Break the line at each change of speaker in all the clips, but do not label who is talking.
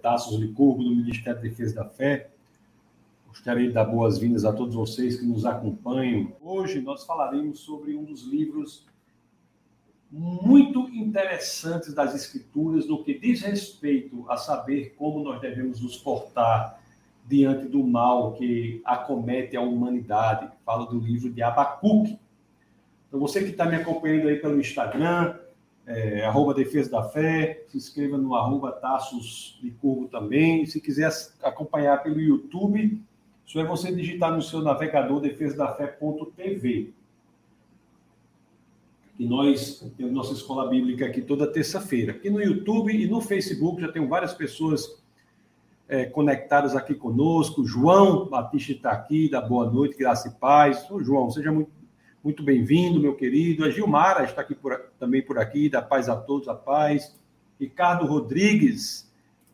Tassos Licurgo, do Ministério da Defesa da Fé. Gostaria de dar boas-vindas a todos vocês que nos acompanham. Hoje nós falaremos sobre um dos livros muito interessantes das Escrituras no que diz respeito a saber como nós devemos nos portar diante do mal que acomete a humanidade. Falo do livro de Abacuque. Então, você que está me acompanhando aí pelo Instagram, é, arroba Defesa da Fé, se inscreva no arroba Taços de Curvo também. Se quiser acompanhar pelo YouTube, só é você digitar no seu navegador defesadafé.tv. E nós temos nossa escola bíblica aqui toda terça-feira. Aqui no YouTube e no Facebook já tem várias pessoas é, conectadas aqui conosco. João Batista está aqui, da Boa Noite, Graça e Paz. Ô, João, seja muito muito bem-vindo, meu querido. A Gilmara está aqui por, também por aqui, da Paz a Todos, a Paz. Ricardo Rodrigues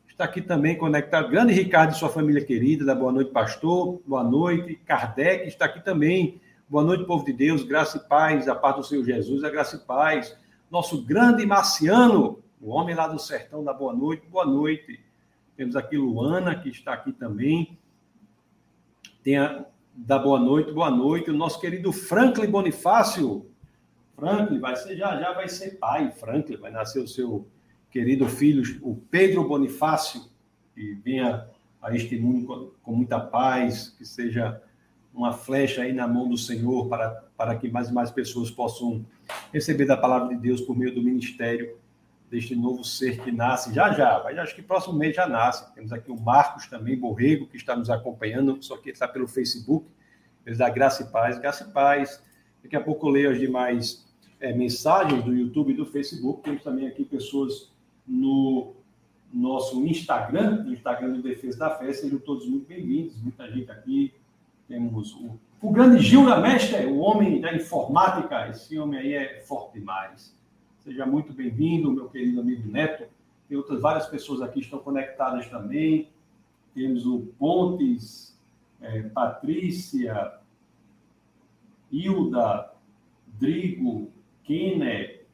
está aqui também conectado. Grande Ricardo e sua família querida, da Boa Noite, Pastor. Boa noite. Kardec está aqui também. Boa noite, povo de Deus. Graça e paz, a paz do Senhor Jesus, a graça e paz. Nosso grande Marciano, o homem lá do sertão da Boa Noite. Boa noite. Temos aqui Luana, que está aqui também. Tem a da boa noite, boa noite. O nosso querido Franklin Bonifácio. Franklin vai ser, já já vai ser pai. Franklin vai nascer o seu querido filho, o Pedro Bonifácio, que venha a este mundo com, com muita paz, que seja uma flecha aí na mão do Senhor para, para que mais e mais pessoas possam receber da palavra de Deus por meio do ministério deste novo ser que nasce já já, mas acho que próximo mês já nasce. Temos aqui o Marcos também, Borrego, que está nos acompanhando, só que está pelo Facebook. Eles dá graça e paz, graça e paz. Daqui a pouco eu leio as demais é, mensagens do YouTube e do Facebook. Temos também aqui pessoas no nosso Instagram, no Instagram do Defesa da Fé. Sejam todos muito bem-vindos, muita gente aqui. Temos o, o grande Gil da Mestre, o homem da informática. Esse homem aí é forte demais. Seja muito bem-vindo, meu querido amigo Neto. Tem outras várias pessoas aqui que estão conectadas também. Temos o Pontes, é, Patrícia, Hilda, Drigo, Kenner,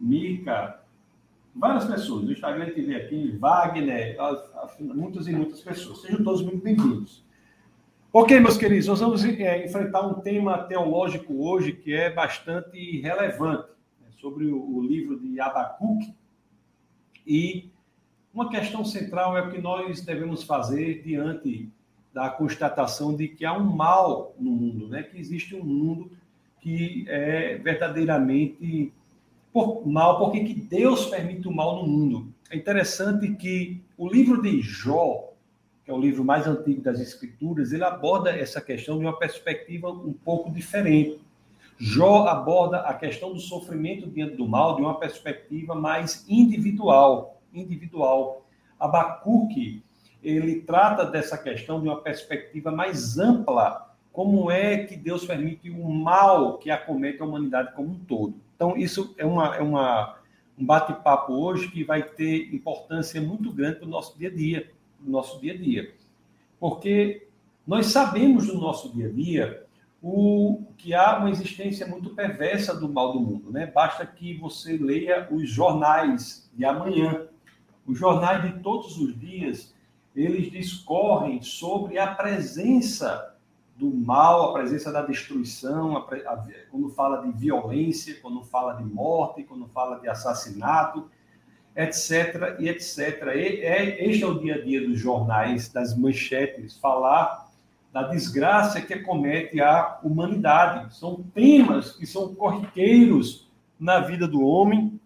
Mica, várias pessoas. No Instagram a gente vê aqui, Wagner, muitas e muitas pessoas. Sejam todos muito bem-vindos. Ok, meus queridos, nós vamos é, enfrentar um tema teológico hoje que é bastante relevante sobre o, livro de Abacuque. E uma questão central é o que nós devemos fazer diante da constatação de que há um mal no mundo, né? que existe um mundo que é verdadeiramente por, mal, porque que Deus permite o mal no mundo. É interessante que o livro de Jó, que é o livro mais antigo das Escrituras, ele aborda essa questão de uma perspectiva um pouco diferente. Jó aborda a questão do sofrimento diante do mal de uma perspectiva mais individual, individual. Abacuque, ele trata dessa questão de uma perspectiva mais ampla, como é que Deus permite o mal que acomete a humanidade como um todo. Então, isso é, uma, é uma, um bate-papo hoje que vai ter importância muito grande para o nosso dia a dia, nosso dia a dia. Porque nós sabemos no nosso dia a dia o que há uma existência muito perversa do mal do mundo, né? Basta que você leia os jornais de amanhã. Os jornais de todos os dias, eles discorrem sobre a presença do mal, a presença da destruição, a, a, quando fala de violência, quando fala de morte, quando fala de assassinato, etc, e etc. E, é, este é o dia a dia dos jornais, das manchetes, falar da desgraça que acomete a humanidade. São temas que são corriqueiros na vida do homem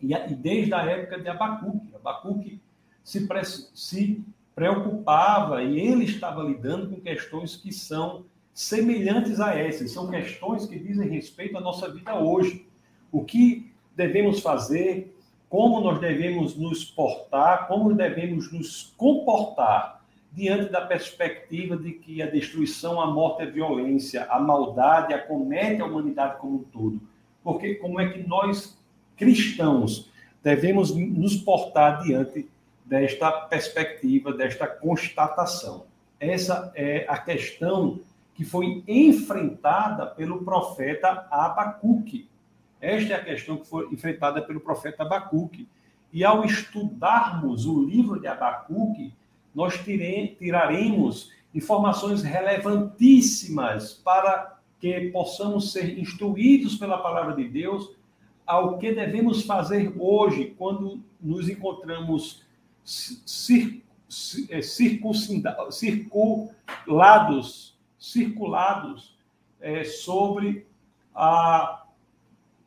e, desde a época de Abacuque. Abacuque se, se preocupava e ele estava lidando com questões que são semelhantes a essas, são questões que dizem respeito à nossa vida hoje. O que devemos fazer, como nós devemos nos portar, como devemos nos comportar diante da perspectiva de que a destruição, a morte, a violência, a maldade acomete a humanidade como um todo. Porque como é que nós, cristãos, devemos nos portar diante desta perspectiva, desta constatação? Essa é a questão que foi enfrentada pelo profeta Abacuque. Esta é a questão que foi enfrentada pelo profeta Abacuque. E ao estudarmos o livro de Abacuque, nós tiraremos informações relevantíssimas para que possamos ser instruídos pela palavra de Deus ao que devemos fazer hoje quando nos encontramos é, circulados, circulados é, sobre a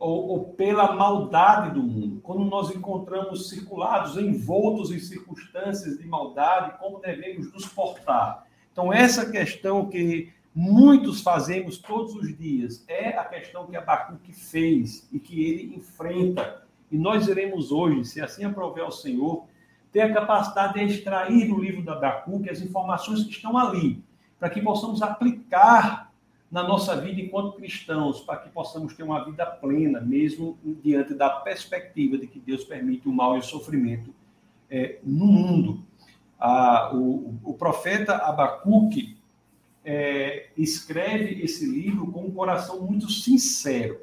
ou, ou, pela maldade do mundo. Quando nós encontramos circulados, envoltos em circunstâncias de maldade, como devemos nos portar? Então, essa questão que muitos fazemos todos os dias é a questão que Abacuque fez e que ele enfrenta. E nós iremos hoje, se assim aprover ao Senhor, ter a capacidade de extrair do livro da Abacuque as informações que estão ali, para que possamos aplicar na nossa vida enquanto cristãos, para que possamos ter uma vida plena, mesmo diante da perspectiva de que Deus permite o mal e o sofrimento é, no mundo. Ah, o, o, profeta Abacuque é, escreve esse livro com um coração muito sincero.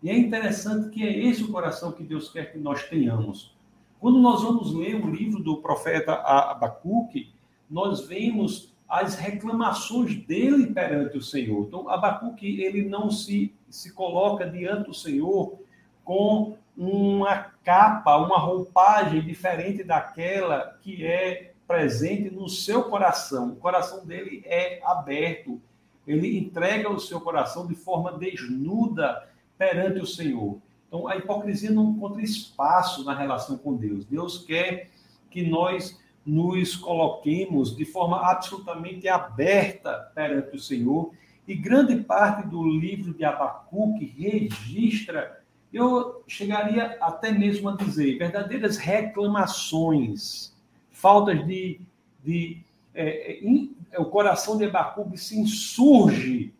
E é interessante que é esse o coração que Deus quer que nós tenhamos. Quando nós vamos ler o livro do profeta Abacuque, nós vemos as reclamações dele perante o Senhor. Então, Abacuque, ele não se, se coloca diante do Senhor com uma capa, uma roupagem diferente daquela que é presente no seu coração. O coração dele é aberto. Ele entrega o seu coração de forma desnuda perante o Senhor. Então, a hipocrisia não encontra espaço na relação com Deus. Deus quer que nós nos coloquemos de forma absolutamente aberta perante o Senhor. E grande parte do livro de Abacuque registra, eu chegaria até mesmo a dizer, verdadeiras reclamações, faltas de. de é, é in, o coração de Abacuque se insurge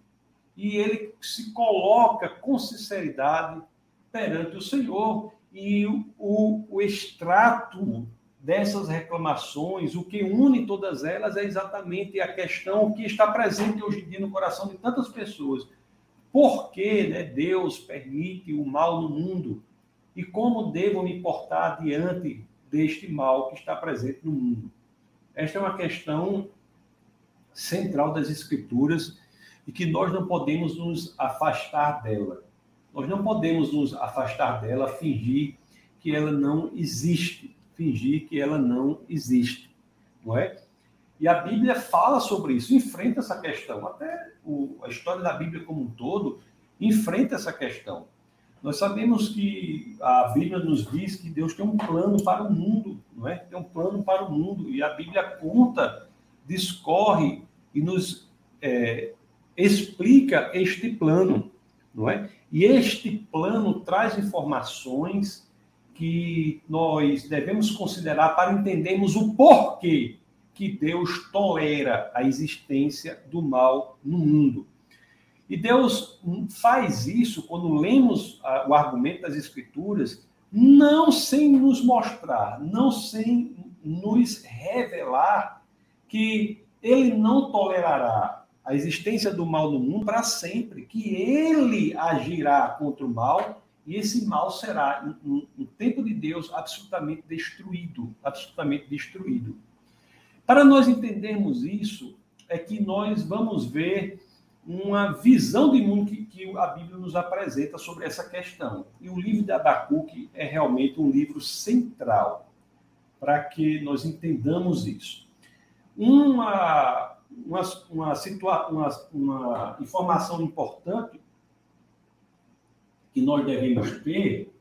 e ele se coloca com sinceridade perante o Senhor. E o, o, o extrato dessas reclamações, o que une todas elas é exatamente a questão que está presente hoje em dia no coração de tantas pessoas. Por que né, Deus permite o mal no mundo? E como devo me portar diante deste mal que está presente no mundo? Esta é uma questão central das Escrituras e que nós não podemos nos afastar dela. Nós não podemos nos afastar dela, fingir que ela não existe fingir que ela não existe, não é? E a Bíblia fala sobre isso, enfrenta essa questão. Até o, a história da Bíblia como um todo enfrenta essa questão. Nós sabemos que a Bíblia nos diz que Deus tem um plano para o mundo, não é? Tem um plano para o mundo e a Bíblia conta, discorre e nos é, explica este plano, não é? E este plano traz informações que nós devemos considerar para entendermos o porquê que Deus tolera a existência do mal no mundo. E Deus faz isso quando lemos ah, o argumento das Escrituras, não sem nos mostrar, não sem nos revelar que Ele não tolerará a existência do mal no mundo para sempre, que Ele agirá contra o mal e esse mal será, no, no tempo de Deus, absolutamente destruído absolutamente destruído. Para nós entendermos isso, é que nós vamos ver uma visão de mundo que, que, a Bíblia nos apresenta sobre essa questão. E o livro de Abacuque é realmente um livro central para que nós entendamos isso. Uma, uma, uma, situa uma, uma informação importante que nós devemos ter,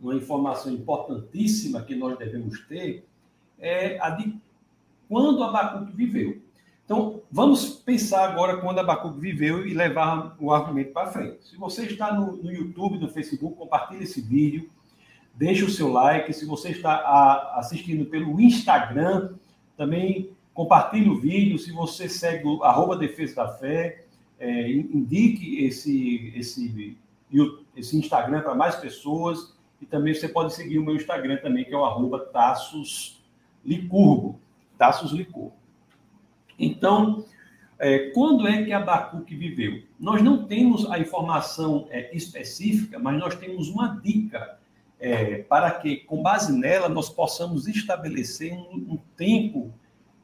uma informação importantíssima que nós devemos ter, é a de quando Abacuque viveu. Então, vamos pensar agora quando Abacuque viveu e levar o argumento para frente. Se você está no, no, YouTube, no Facebook, compartilhe esse vídeo, deixe o seu like. Se você está a, assistindo pelo Instagram, também compartilhe o vídeo. Se você segue o arroba Defesa da Fé, é, indique esse, esse esse Instagram para mais pessoas. E também você pode seguir o meu Instagram também, que é o arroba Taços Licurgo. Taços Licurgo. Então, é, quando é que Abacuque viveu? Nós não temos a informação é, específica, mas nós temos uma dica é, para que, com base nela, nós possamos estabelecer um, um tempo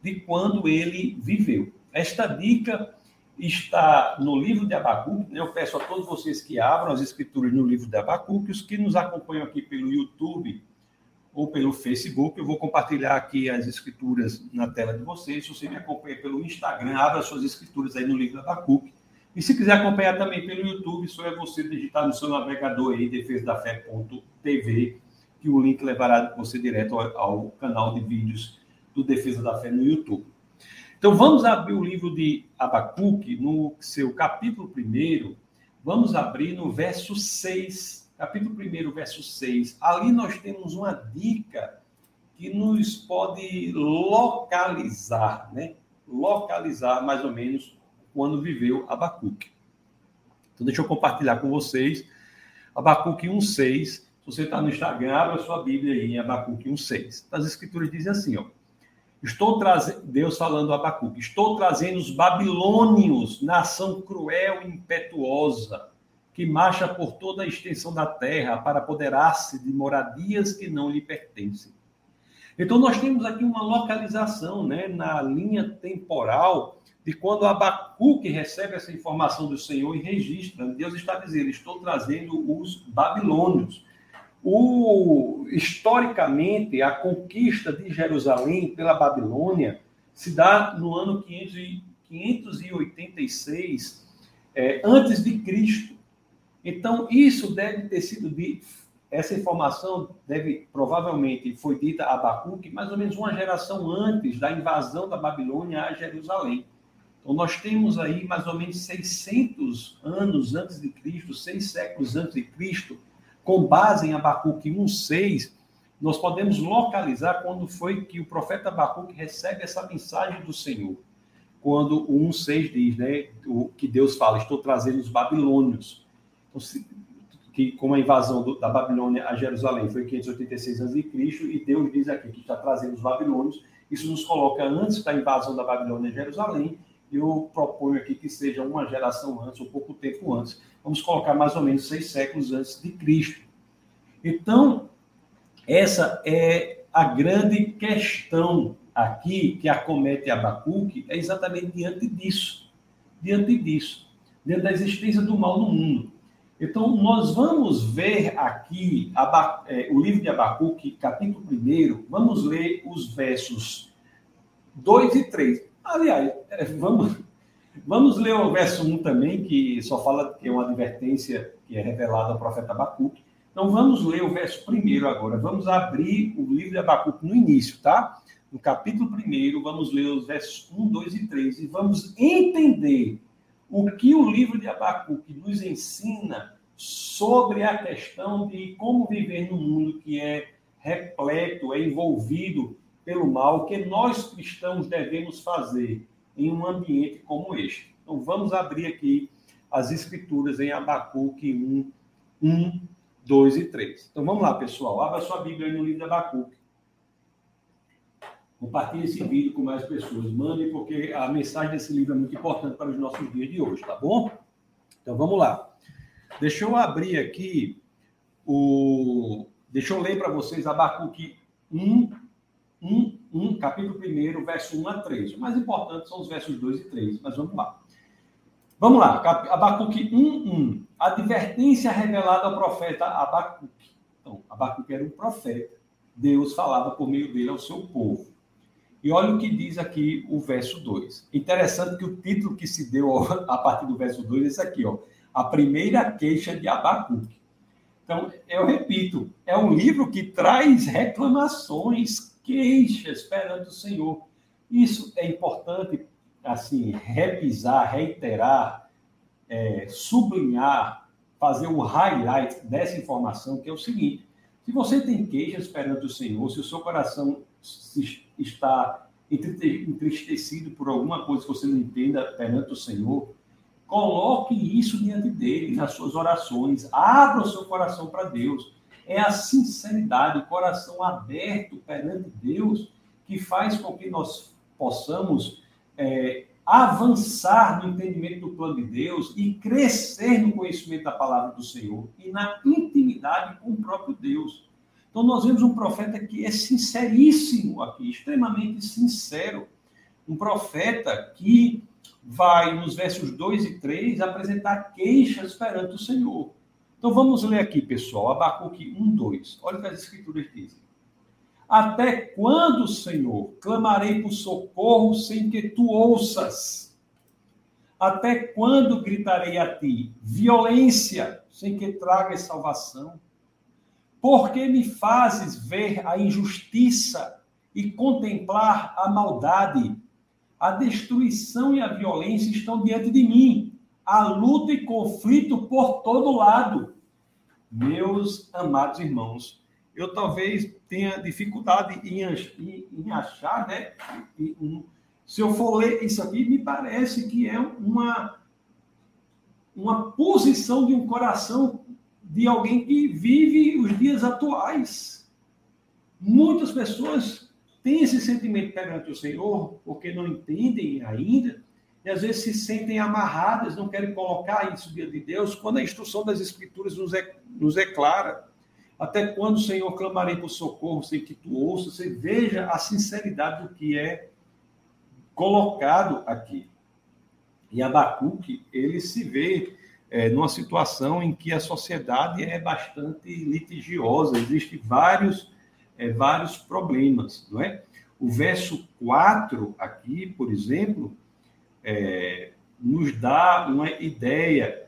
de quando ele viveu. Esta dica está no livro de Abacuque. Eu peço a todos vocês que abram as escrituras no livro de Abacuque, os que nos acompanham aqui pelo YouTube ou pelo Facebook, eu vou compartilhar aqui as escrituras na tela de vocês. Se você me acompanha pelo Instagram, abra suas escrituras aí no livro de Abacuque. E se quiser acompanhar também pelo YouTube, só é você digitar no seu navegador aí, defesadafé.tv, que o link levará você direto ao canal de vídeos do Defesa da Fé no YouTube. Então vamos abrir o livro de Abacuque, no seu capítulo 1, vamos abrir no verso 6, capítulo 1, verso 6. Ali nós temos uma dica que nos pode localizar, né? Localizar mais ou menos quando viveu Abacuque. Então, deixa eu compartilhar com vocês. Abacuque 1,6. Se você está no Instagram, abra sua Bíblia aí em Abacuque 1,6. As escrituras dizem assim, ó. Estou trazendo, Deus falando a Abacuque, estou trazendo os babilônios, nação cruel e impetuosa, que marcha por toda a extensão da terra para apoderar-se de moradias que não lhe pertencem. Então, nós temos aqui uma localização né, na linha temporal de quando Abacuque recebe essa informação do Senhor e registra. Deus está dizendo: Estou trazendo os babilônios. O, historicamente, a conquista de Jerusalém pela Babilônia se dá no ano 586 é, antes de Cristo. Então, isso deve ter sido dito, essa informação deve, provavelmente, foi dita a Abacuque mais ou menos uma geração antes da invasão da Babilônia a Jerusalém. Então, nós temos aí mais ou menos 600 anos antes de Cristo, seis séculos antes de Cristo, com base em Abacuque 1,6, nós podemos localizar quando foi que o profeta Abacuque recebe essa mensagem do Senhor. Quando o 1,6 diz, né, o, que Deus fala, estou trazendo os babilônios. Então, se, que com a invasão do, da Babilônia a Jerusalém foi 586 a.C., e Deus diz aqui que está trazendo os babilônios. Isso nos coloca antes da invasão da Babilônia a Jerusalém, eu proponho aqui que seja uma geração antes, ou pouco tempo antes. Vamos colocar mais ou menos seis séculos antes de Cristo. Então, essa é a grande questão aqui que acomete Abacuque, é exatamente diante disso. Diante diante da existência do mal no mundo. Então, nós vamos ver aqui é, o livro de Abacuque, capítulo 1, vamos ler os versos 2 e 3. Aliás, é, vamos, vamos ler o verso 1 também, que só fala que é uma advertência que é revelada ao profeta Abacuque. Então vamos ler o verso primeiro agora. Vamos abrir o livro de Abacuque no início, tá? No capítulo 1, vamos ler os versos 1, 2 e 3 e vamos entender o que o livro de Abacuque nos ensina sobre a questão de como viver num mundo que é repleto, é envolvido pelo mal que nós cristãos devemos fazer em um ambiente como este. Então vamos abrir aqui as escrituras em Abacuque 1, 1, 2 e 3. Então vamos lá, pessoal. Abra sua Bíblia aí no livro de Abacuque. Compartilhe esse vídeo com mais pessoas. Mande, porque a mensagem desse livro é muito importante para os nossos dias de hoje, tá bom? Então vamos lá. Deixa eu abrir aqui o. Deixa eu ler para vocês Abacuque 1, 1, 1, capítulo 1, verso 1 a 3. O mais importante são os versos 2 e 3, mas vamos lá. Vamos lá, Abacuque 1, 1. Advertência revelada ao profeta Abacuque. Então, Abacuque era um profeta. Deus falava por meio dele ao seu povo. E olha o que diz aqui o verso 2. Interessante que o título que se deu a partir do verso 2 é esse aqui, ó. A primeira queixa de Abacuque. Então, eu repito, é um livro que traz reclamações, queixas perante o Senhor. Isso é importante, assim, repisar, reiterar, é, sublinhar, fazer o highlight dessa informação, que é o seguinte: se você tem queixas perante o Senhor, se o seu coração está entristecido por alguma coisa que você não entenda perante o Senhor, coloque isso diante dele nas suas orações, abra o seu coração para Deus é a sinceridade, o coração aberto perante Deus, que faz com que nós possamos é, avançar no entendimento do plano de Deus e crescer no conhecimento da palavra do Senhor e na intimidade com o próprio Deus. Então, nós vemos um profeta que é sinceríssimo aqui, extremamente sincero. Um profeta que vai, nos versos 2 e 3, apresentar queixas perante o Senhor. Então, vamos ler aqui, pessoal, Abacuque 1, 2. Olha o que as Escrituras dizem. Até quando, Senhor, clamarei por socorro sem que tu ouças? Até quando gritarei a ti violência sem que tragas salvação? Por que me fazes ver a injustiça e contemplar a maldade? A destruição e a violência estão diante de mim. A luta e conflito por todo lado. Meus amados irmãos, eu talvez tenha dificuldade em, em, achar, né? Se eu for ler isso aqui, me parece que é uma, uma posição de um coração de alguém que vive os dias atuais. Muitas pessoas têm esse sentimento perante o Senhor, porque não entendem ainda, e às vezes se sentem amarradas, não querem colocar isso diante de Deus, quando a instrução das Escrituras nos é, nos é clara. Até quando, Senhor, clamarei por socorro sem que tu ouça? Você veja a sinceridade do que é colocado aqui. E Abacuque, ele se vê é, numa situação em que a sociedade é bastante litigiosa, existem vários, é, vários problemas, não é? O verso 4 aqui, por exemplo, é, nos dá uma ideia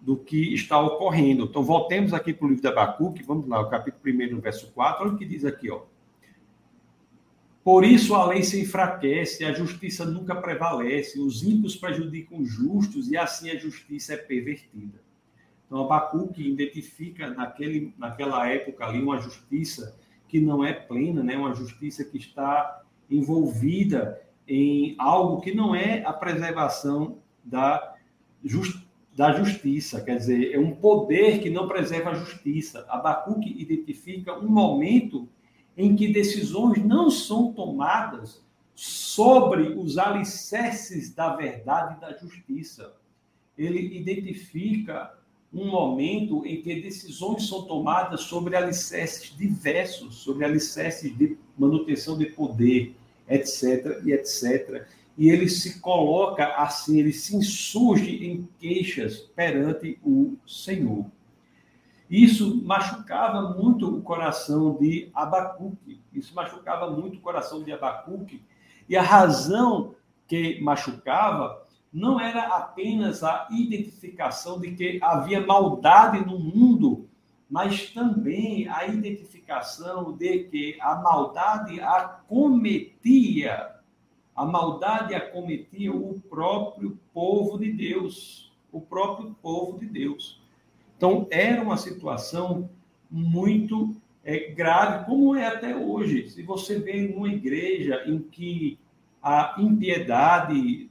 do que está ocorrendo. Então, voltemos aqui para o livro de Abacuque, vamos lá, o capítulo 1, verso 4, olha o que diz aqui, ó. Por isso a lei se enfraquece, a justiça nunca prevalece, os ímpios prejudicam os justos e assim a justiça é pervertida. Então, Abacuque identifica naquele, naquela época ali uma justiça que não é plena, né? uma justiça que está envolvida em algo que não é a preservação da justiça da justiça, quer dizer, é um poder que não preserva a justiça. Abacuque identifica um momento em que decisões não são tomadas sobre os alicerces da verdade e da justiça. Ele identifica um momento em que decisões são tomadas sobre alicerces diversos, sobre alicerces de manutenção de poder, etc, e etc e ele se coloca assim, ele se insurge em queixas perante o Senhor. Isso machucava muito o coração de Abacuque. Isso machucava muito o coração de Abacuque. E a razão que machucava não era apenas a identificação de que havia maldade no mundo, mas também a identificação de que a maldade acometia a maldade acometia o próprio povo de Deus, o próprio povo de Deus. Então, era uma situação muito é, grave, como é até hoje. Se você vê uma igreja em que a impiedade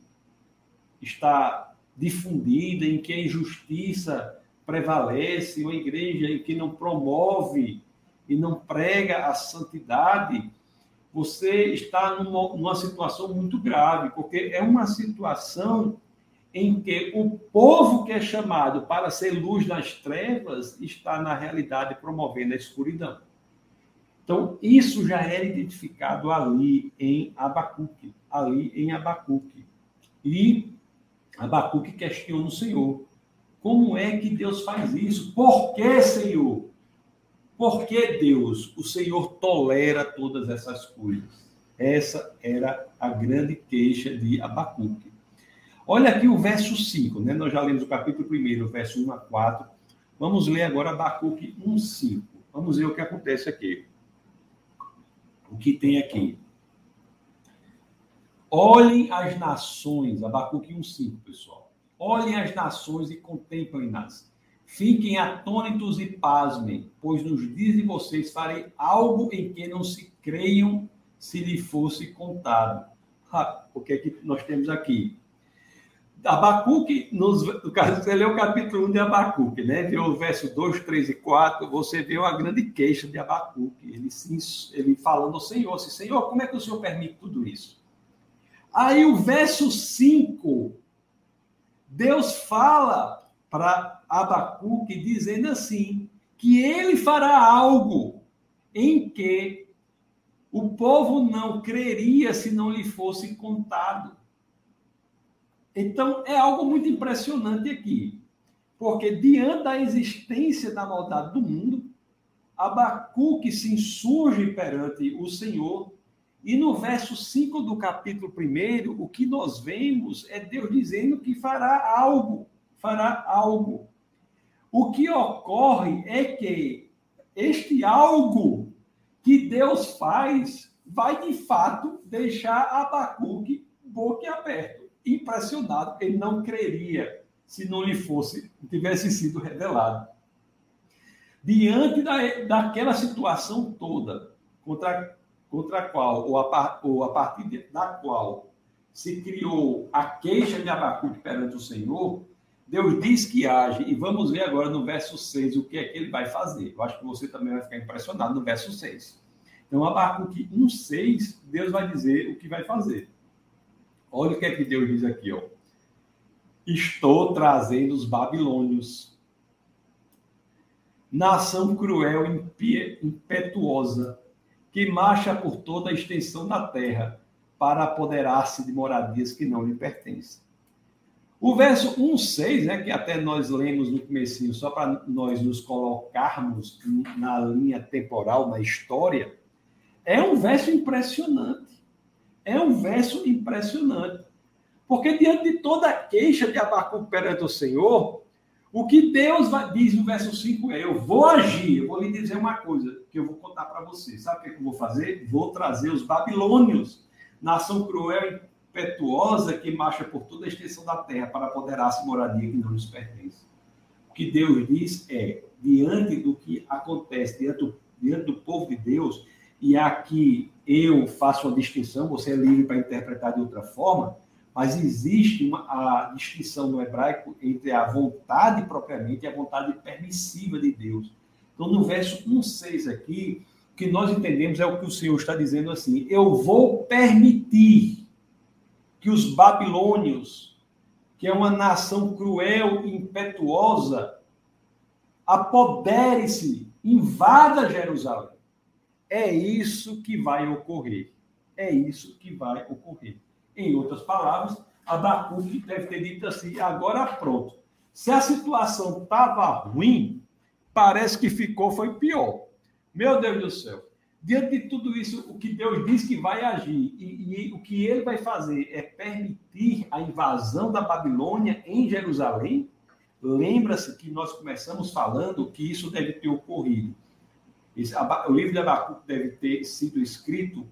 está difundida, em que a injustiça prevalece, uma igreja em que não promove e não prega a santidade, você está numa, numa situação muito grave, porque é uma situação em que o povo que é chamado para ser luz nas trevas está, na realidade, promovendo a escuridão. Então, isso já era identificado ali em Abacuque, ali em Abacuque. E Abacuque questiona o Senhor. Como é que Deus faz isso? Por que, Senhor? Por que Deus, o Senhor, tolera todas essas coisas? Essa era a grande queixa de Abacuque. Olha aqui o verso 5, né? Nós já lemos o capítulo 1, verso 1 a 4. Vamos ler agora Abacuque 1, 5. Vamos ver o que acontece aqui. O que tem aqui. Olhem as nações, Abacuque 1, 5, pessoal. Olhem as nações e contemplem-nas Fiquem atônitos e pasmem, pois nos dias de vocês farei algo em que não se creiam se lhe fosse contado. Ah, o que é que nós temos aqui? Abacuque, nos, no caso, você lê o capítulo 1 de Abacuque, né? Vê o verso 2, 3 e 4, você vê uma grande queixa de Abacuque. Ele, ele falando ao Senhor, assim, Senhor, como é que o Senhor permite tudo isso? Aí o verso 5, Deus fala para Abacuque dizendo assim, que ele fará algo em que o povo não creria se não lhe fosse contado. Então, é algo muito impressionante aqui, porque diante da existência da maldade do mundo, Abacuque se insurge perante o Senhor, e no verso 5 do capítulo 1, o que nós vemos é Deus dizendo que fará algo, fará algo. O que ocorre é que este algo que Deus faz vai de fato deixar Abacuque boquiaberto, impressionado. Ele não creria se não lhe fosse, tivesse sido revelado. Diante da, daquela situação toda, contra, contra a qual, ou a, ou a partir da qual se criou a queixa de Abacuque perante o Senhor, Deus diz que age, e vamos ver agora no verso 6 o que é que ele vai fazer. Eu acho que você também vai ficar impressionado no verso 6. Então, Abacuque 1,6, Deus vai dizer o que vai fazer. Olha o que é que Deus diz aqui, ó. Estou trazendo os babilônios, nação cruel impetuosa, que marcha por toda a extensão da terra para apoderar-se de moradias que não lhe pertencem. O verso 1,6, né, que até nós lemos no comecinho, só para nós nos colocarmos na linha temporal, na história, é um verso impressionante. É um verso impressionante. Porque diante de toda a queixa de Abacuque perante o Senhor, o que Deus diz no verso 5 é: Eu vou agir, eu vou lhe dizer uma coisa que eu vou contar para você. Sabe o que, é que eu vou fazer? Vou trazer os babilônios, nação cruel e impetuosa que marcha por toda a extensão da terra para apoderar-se moradia que não lhes pertence. O que Deus diz é: diante do que acontece, diante do, diante do povo de Deus, e aqui eu faço uma distinção, você é livre para interpretar de outra forma, mas existe uma, a distinção no hebraico entre a vontade propriamente e a vontade permissiva de Deus. Então, no verso 1,6 aqui, o que nós entendemos é o que o Senhor está dizendo assim: eu vou permitir que os babilônios, que é uma nação cruel e impetuosa, apodere-se, invada Jerusalém. É isso que vai ocorrer. É isso que vai ocorrer. Em outras palavras, Abacuque deve ter dito assim: agora pronto. Se a situação estava ruim, parece que ficou foi pior. Meu Deus do céu. Diante de tudo isso, o que Deus diz que vai agir e, e o que ele vai fazer é permitir a invasão da Babilônia em Jerusalém. Lembra-se que nós começamos falando que isso deve ter ocorrido. O livro de Abacuque deve ter sido escrito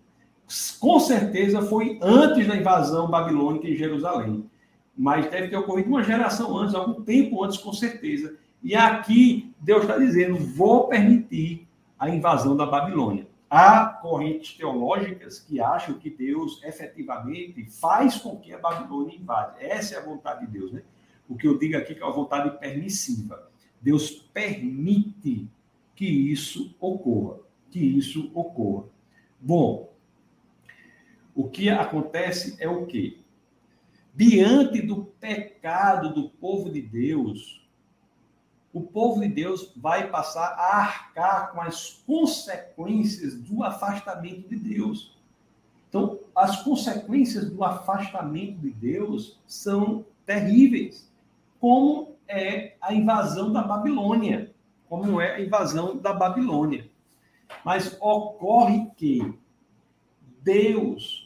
com certeza foi antes da invasão babilônica em Jerusalém. Mas deve ter ocorrido uma geração antes, algum tempo antes, com certeza. E aqui Deus está dizendo: vou permitir a invasão da Babilônia. Há correntes teológicas que acham que Deus efetivamente faz com que a Babilônia invade. Essa é a vontade de Deus, né? O que eu digo aqui que é uma vontade permissiva. Deus permite que isso ocorra, que isso ocorra. Bom, o que acontece é o quê? Diante do pecado do povo de Deus, o povo de Deus vai passar a arcar com as consequências do afastamento de Deus. Então, as consequências do afastamento de Deus são terríveis, como é a invasão da Babilônia, como é a invasão da Babilônia. Mas ocorre que Deus,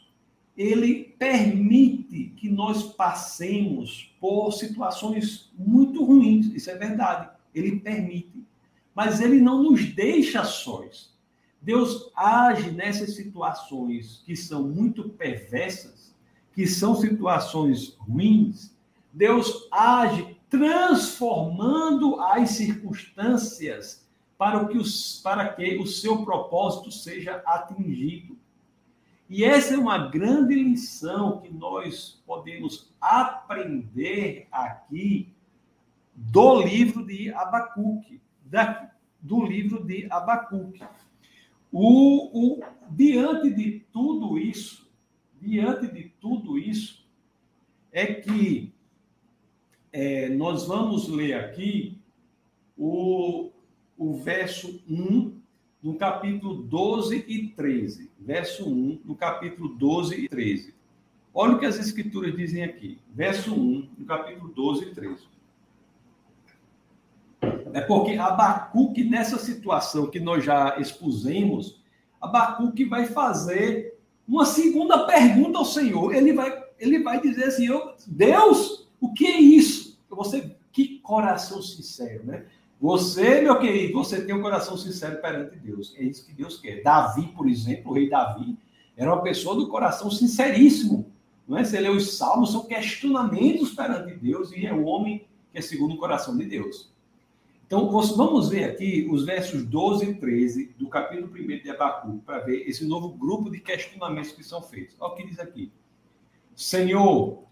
ele permite que nós passemos por situações muito ruins, isso é verdade. Ele permite. Mas ele não nos deixa sós. Deus age nessas situações que são muito perversas, que são situações ruins. Deus age transformando as circunstâncias para, que os, para que o seu propósito seja atingido. E essa é uma grande lição que nós podemos aprender aqui do livro de Abacuque, da, do livro de Abacuque. O, o, diante de tudo isso, diante de tudo isso, é que é, nós vamos ler aqui o, o verso 1 no capítulo 12 e 13. Verso 1, no capítulo 12 e 13. Olha o que as escrituras dizem aqui. Verso 1, no capítulo 12 e 13. É porque Abacuque, nessa situação que nós já expusemos, Abacuque vai fazer uma segunda pergunta ao Senhor. Ele vai, ele vai dizer assim: Deus, o que é isso? Você, que coração sincero, né? Você, meu querido, você tem um coração sincero perante Deus. É isso que Deus quer. Davi, por exemplo, o rei Davi, era uma pessoa do coração sinceríssimo. Não é? Você lê os salmos, são questionamentos perante Deus e é o homem que é segundo o coração de Deus. Então, vamos ver aqui os versos 12 e 13 do capítulo 1 de Abacu, para ver esse novo grupo de questionamentos que são feitos. Olha o que diz aqui. Senhor,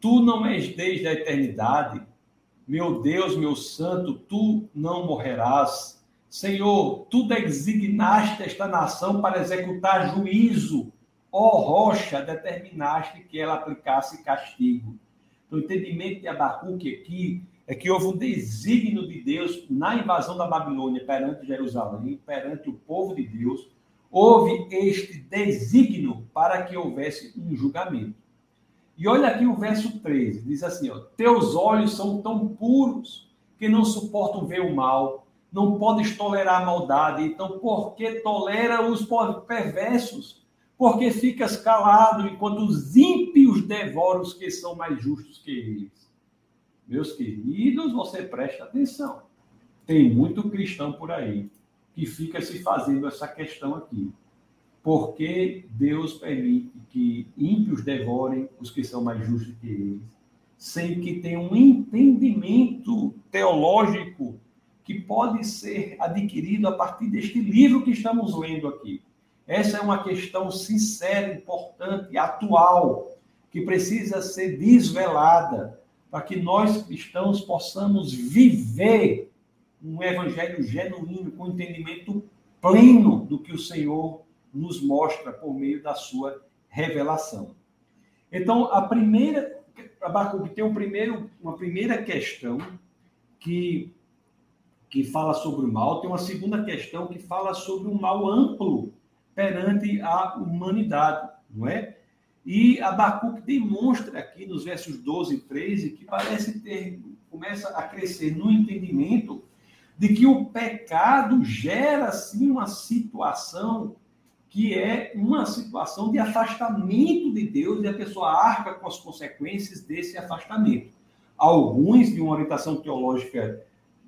tu não és desde a eternidade meu Deus, meu santo, tu não morrerás. Senhor, tu designaste esta nação para executar juízo. Ó rocha, determinaste que ela aplicasse castigo. O entendimento de Abacuque aqui é que houve um desígnio de Deus na invasão da Babilônia perante Jerusalém, perante o povo de Deus. Houve este desígnio para que houvesse um julgamento. E olha aqui o verso 13, diz assim: ó, Teus olhos são tão puros que não suportam ver o mal, não podes tolerar a maldade, então por que tolera os perversos? Porque ficas calado enquanto os ímpios devoram os que são mais justos que eles. Meus queridos, você presta atenção. Tem muito cristão por aí que fica se fazendo essa questão aqui porque Deus permite que ímpios devorem os que são mais justos que eles, sem que tenham um entendimento teológico que pode ser adquirido a partir deste livro que estamos lendo aqui. Essa é uma questão sincera, importante, atual, que precisa ser desvelada para que nós cristãos possamos viver um evangelho genuíno, com entendimento pleno do que o Senhor nos mostra por meio da sua revelação. Então, a primeira, Abacuque tem um primeiro, uma primeira questão que, que fala sobre o mal, tem uma segunda questão que fala sobre o mal amplo perante a humanidade, não é? E Abacuque demonstra aqui nos versos 12 e 13 que parece ter, começa a crescer no entendimento de que o pecado gera, sim, uma situação que é uma situação de afastamento de Deus e a pessoa arca com as consequências desse afastamento. Alguns, de uma orientação teológica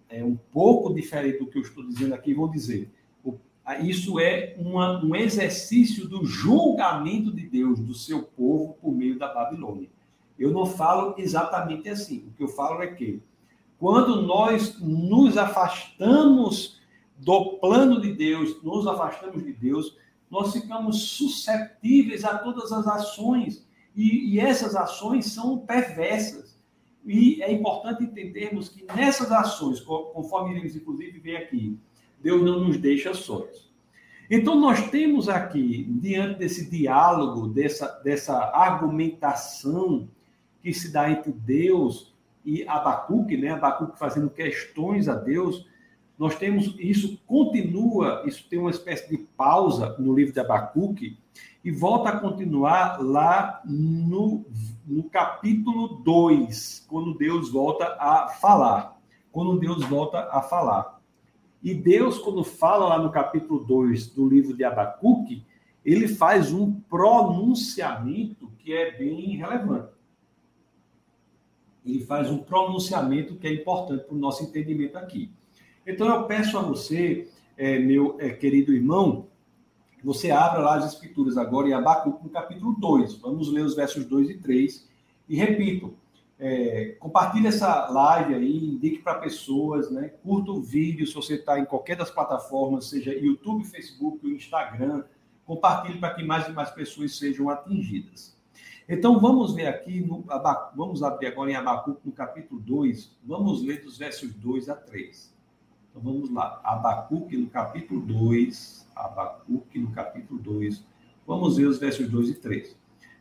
é, um pouco diferente do que eu estou dizendo aqui, vou dizer. Isso é uma, um exercício do julgamento de Deus do seu povo por meio da Babilônia. Eu não falo exatamente assim. O que eu falo é que quando nós nos afastamos do plano de Deus, nos afastamos de Deus, nós ficamos susceptíveis a todas as ações, e, e essas ações são perversas. E é importante entendermos que nessas ações, conforme iremos inclusive ver aqui, Deus não nos deixa sós. Então, nós temos aqui, diante desse diálogo, dessa, dessa argumentação que se dá entre Deus e Abacuque, né? Abacuque fazendo questões a Deus, nós temos isso continua, isso tem uma espécie de pausa no livro de Abacuque e volta a continuar lá no, no capítulo 2, quando Deus volta a falar. Quando Deus volta a falar. E Deus, quando fala lá no capítulo 2 do livro de Abacuque, ele faz um pronunciamento que é bem relevante. Ele faz um pronunciamento que é importante para o nosso entendimento aqui. Então eu peço a você, é, meu é, querido irmão, você abra lá as escrituras agora em Abacuque no capítulo 2. Vamos ler os versos 2 e 3. E repito, é, compartilhe essa live aí, indique para pessoas, né? Curta o vídeo se você está em qualquer das plataformas, seja YouTube, Facebook Instagram. Compartilhe para que mais e mais pessoas sejam atingidas. Então vamos ver aqui, no, vamos abrir agora em Abacuque no capítulo 2, vamos ler dos versos 2 a 3. Então vamos lá. Abacuque no capítulo 2. Abacuque no capítulo 2. Vamos ver os versos 2 e 3.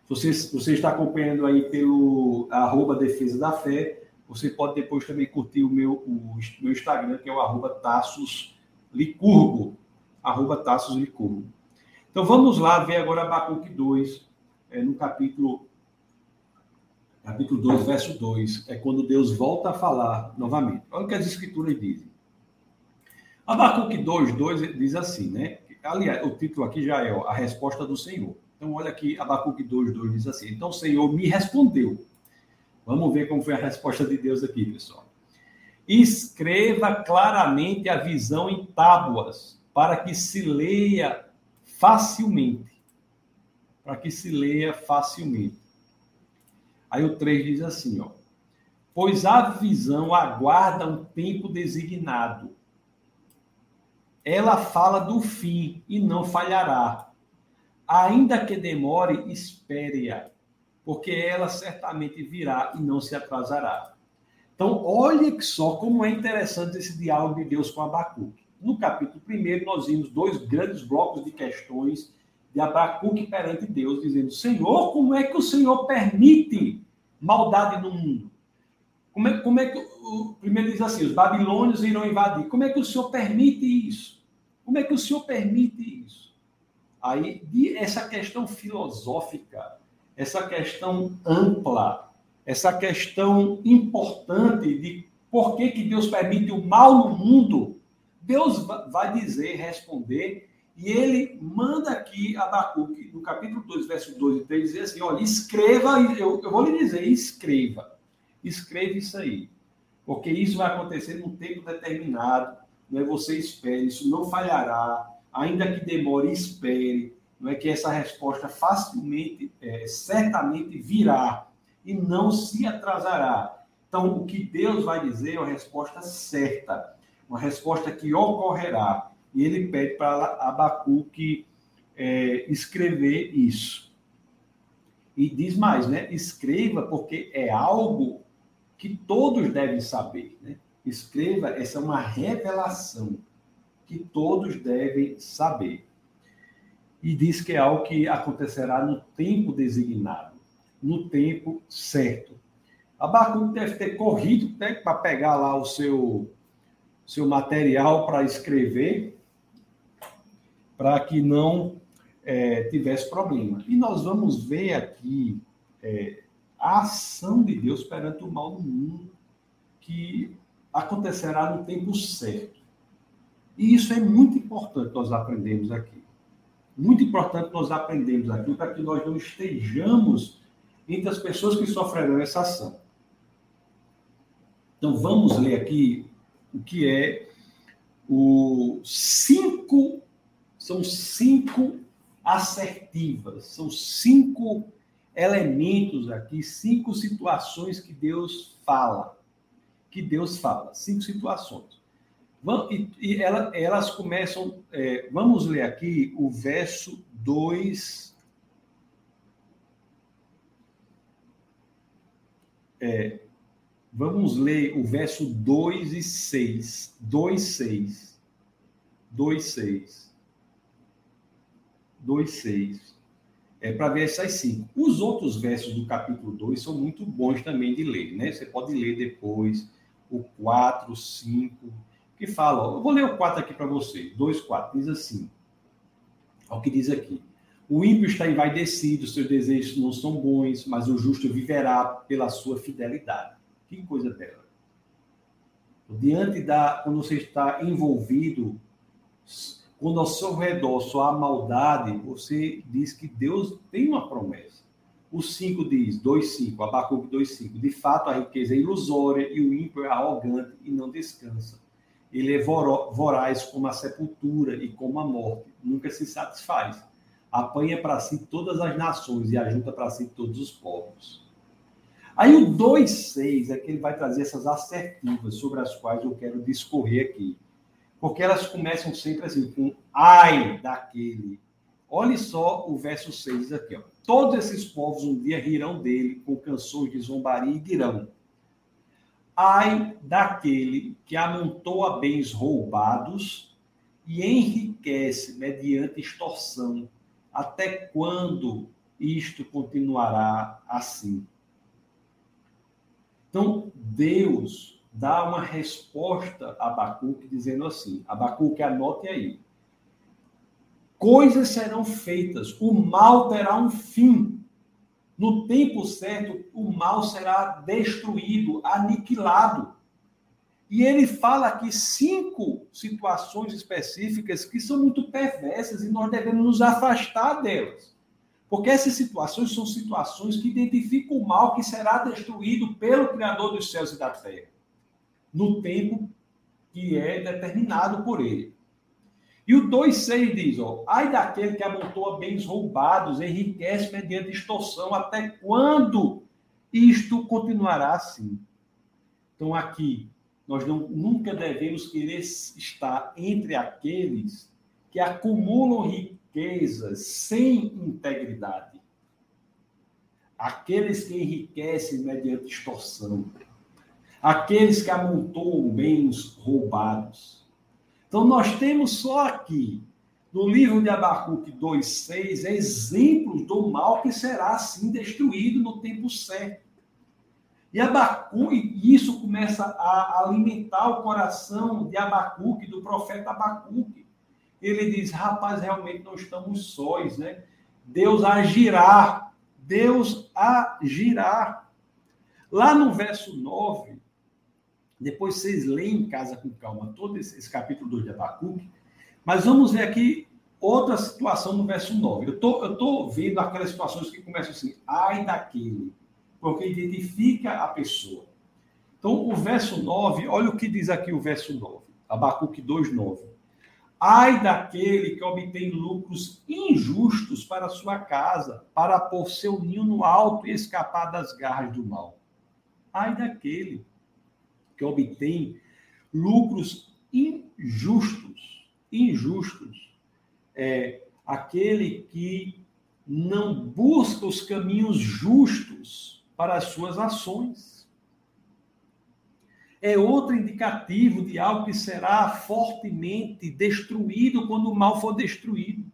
você, você está acompanhando aí pelo arroba Defesa da Fé, você pode depois também curtir o meu, o meu Instagram, que é o arroba Tassos Licurgo. Arroba Tassos Licurgo. Então vamos lá ver agora Abacuque 2, é, no capítulo, capítulo 2, verso 2. É quando Deus volta a falar novamente. Olha o que as escrituras dizem. Abacuque 2, 2 diz assim, né? Aliás, o título aqui já é ó, a resposta do Senhor. Então, olha aqui, Abacuque 2, 2 diz assim: Então o Senhor me respondeu. Vamos ver como foi a resposta de Deus aqui, pessoal. Escreva claramente a visão em tábuas, para que se leia facilmente. Para que se leia facilmente. Aí o 3 diz assim, ó. Pois a visão aguarda um tempo designado. Ela fala do fim e não falhará. Ainda que demore, espere-a porque ela certamente virá e não se atrasará. Então, olha só como é interessante esse diálogo de Deus com Abacuque. No capítulo 1, nós vimos dois grandes blocos de questões de Abacuque perante Deus, dizendo: Senhor, como é que o Senhor permite maldade no mundo? Como é, como é que. O, primeiro diz assim: os babilônios irão invadir. Como é que o Senhor permite isso? Como é que o Senhor permite isso? Aí, essa questão filosófica essa questão ampla, essa questão importante de por que, que Deus permite o mal no mundo, Deus vai dizer, responder, e ele manda aqui Abacuque, no capítulo 2, verso 2 e 3, dizer assim: olha, escreva, eu, eu vou lhe dizer, escreva, escreva isso aí, porque isso vai acontecer num tempo determinado, não é? você espere, isso não falhará, ainda que demore, espere, não é que essa resposta facilmente, é, certamente virá e não se atrasará. Então, o que Deus vai dizer é uma resposta certa, uma resposta que ocorrerá. E ele pede para Abacuque é, escrever isso. E diz mais, né? Escreva, porque é algo que todos devem saber. Né? Escreva, essa é uma revelação que todos devem saber e diz que é algo que acontecerá no tempo designado, no tempo certo. Abacuque deve ter corrido né, para pegar lá o seu, seu material para escrever, para que não é, tivesse problema. E nós vamos ver aqui é, a ação de Deus perante o mal no mundo, que acontecerá no tempo certo. E isso é muito importante nós aprendemos aqui muito importante nós aprendemos aqui para que nós não estejamos entre as pessoas que sofrerão essa ação. Então vamos ler aqui o que é o cinco são cinco assertivas, são cinco elementos aqui, cinco situações que Deus fala, que Deus fala, cinco situações. E, ela, elas começam. É, vamos ler aqui o verso 2. É, vamos ler o verso 2 e 6. 2, 6. 2, 6. 2, 6. É para ver essas cinco. Os outros versos do capítulo 2 são muito bons também de ler, né? Você pode ler depois o 4, 5 que fala, eu vou ler o 4 aqui para você, 2, 4, diz assim, olha o que diz aqui, o ímpio está envaidecido, seus desejos não são bons, mas o justo viverá pela sua fidelidade. Que coisa bela. Diante da, quando você está envolvido, quando ao seu redor só há maldade, você diz que Deus tem uma promessa. O 5 diz, 2,5, Abacuque 2,5, de fato a riqueza é ilusória e o ímpio é arrogante e não descansa. Ele é voraz como a sepultura e como a morte, nunca se satisfaz. Apanha para si todas as nações e ajunta para si todos os povos. Aí o 2,6 é que ele vai trazer essas assertivas sobre as quais eu quero discorrer aqui. Porque elas começam sempre assim, com ai daquele. Olhe só o verso 6 aqui. Ó. Todos esses povos um dia rirão dele com canções de zombaria e dirão: Ai daquele que amontoa bens roubados e enriquece mediante extorsão. Até quando isto continuará assim. Então, Deus dá uma resposta a Abacuque dizendo assim: Abacuque, anote aí. Coisas serão feitas, o mal terá um fim. No tempo certo, o mal será destruído, aniquilado. E ele fala aqui cinco situações específicas que são muito perversas e nós devemos nos afastar delas. Porque essas situações são situações que identificam o mal que será destruído pelo Criador dos céus e da terra, no tempo que é determinado por ele. E o 2,6 diz: ó, ai daquele que amontoa bens roubados, enriquece mediante extorsão, até quando isto continuará assim? Então, aqui, nós não, nunca devemos querer estar entre aqueles que acumulam riquezas sem integridade. Aqueles que enriquecem mediante extorsão. Aqueles que amontoam bens roubados. Então, nós temos só aqui, no livro de Abacuque 2,6, exemplos do mal que será assim destruído no tempo certo. E Abacuque, isso começa a alimentar o coração de Abacuque, do profeta Abacuque. Ele diz: rapaz, realmente não estamos sós, né? Deus agirá, Deus agirá. Lá no verso 9, depois vocês leem em casa com calma todo esse, esse capítulo 2 de Abacuque, mas vamos ver aqui outra situação no verso 9. Eu tô, estou vendo aquelas situações que começam assim, ai daquele porque identifica a pessoa. Então, o verso 9, olha o que diz aqui o verso 9, Abacuque 2, 9. Ai daquele que obtém lucros injustos para sua casa, para pôr seu ninho no alto e escapar das garras do mal. Ai daquele que obtém lucros injustos, injustos. É aquele que não busca os caminhos justos para as suas ações. É outro indicativo de algo que será fortemente destruído quando o mal for destruído.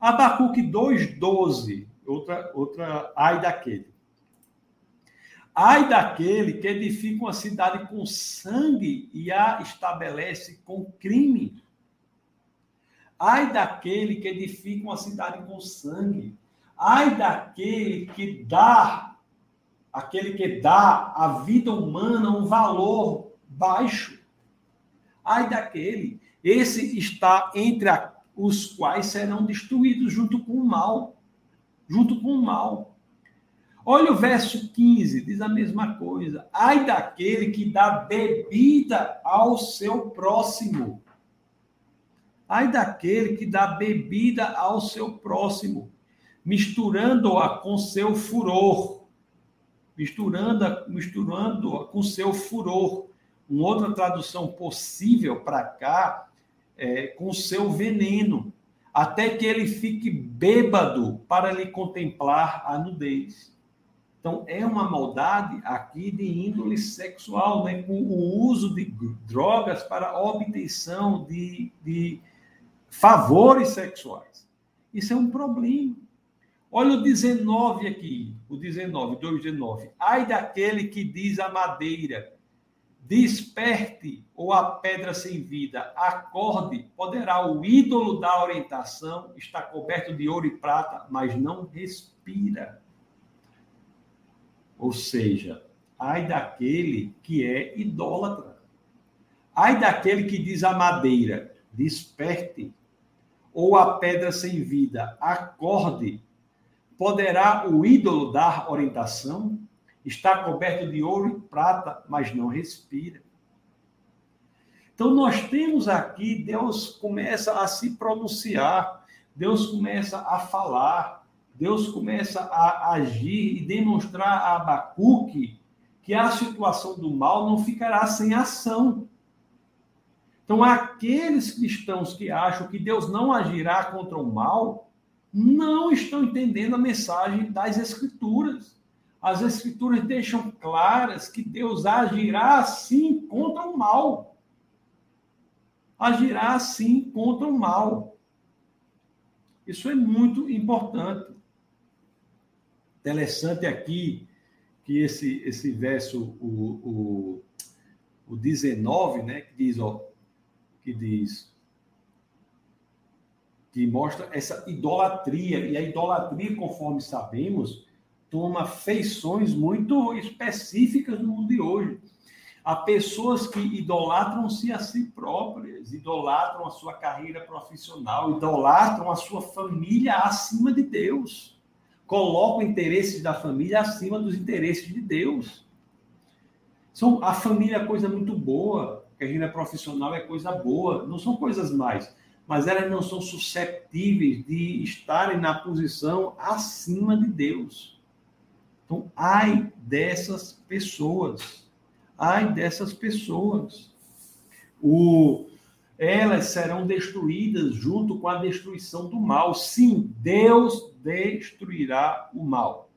Abacuque 2,12, outra, outra ai daquele. Ai daquele que edifica uma cidade com sangue e a estabelece com crime. Ai daquele que edifica uma cidade com sangue. Ai daquele que dá aquele que dá à vida humana um valor baixo. Ai daquele, esse está entre os quais serão destruídos junto com o mal. Junto com o mal. Olha o verso 15, diz a mesma coisa. Ai daquele que dá bebida ao seu próximo. Ai daquele que dá bebida ao seu próximo, misturando-a com seu furor misturando, misturando com seu furor. Uma outra tradução possível para cá é com seu veneno, até que ele fique bêbado para lhe contemplar a nudez. Então, é uma maldade aqui de índole sexual, né? com o uso de drogas para obtenção de, de favores sexuais. Isso é um problema. Olha o 19 aqui, o 19, 2,19. Ai daquele que diz a madeira, desperte, ou a pedra sem vida, acorde, poderá o ídolo da orientação, está coberto de ouro e prata, mas não respira. Ou seja, ai daquele que é idólatra. Ai daquele que diz a madeira, desperte, ou a pedra sem vida, acorde, Poderá o ídolo dar orientação? Está coberto de ouro e prata, mas não respira. Então, nós temos aqui, Deus começa a se pronunciar, Deus começa a falar, Deus começa a agir e demonstrar a Abacuque que a situação do mal não ficará sem ação. Então, aqueles cristãos que acham que Deus não agirá contra o mal, não estão entendendo a mensagem das Escrituras. As Escrituras deixam claras que Deus agirá assim contra o mal. Agirá assim contra o mal. Isso é muito importante. Interessante aqui que esse, esse verso, o, o, o 19, né, que diz, ó, que diz, que mostra essa idolatria, e a idolatria, conforme sabemos, toma feições muito específicas no mundo de hoje. Há pessoas que idolatram-se a si próprias, idolatram a sua carreira profissional, idolatram a sua família acima de Deus. Colocam interesses da família acima dos interesses de Deus. São, a família é coisa muito boa, a carreira profissional é coisa boa, não são coisas mais, mas elas não são susceptíveis de estarem na posição acima de Deus. Então, ai dessas pessoas. Ai dessas pessoas. O, elas serão destruídas junto com a destruição do mal. Sim, Deus destruirá o mal.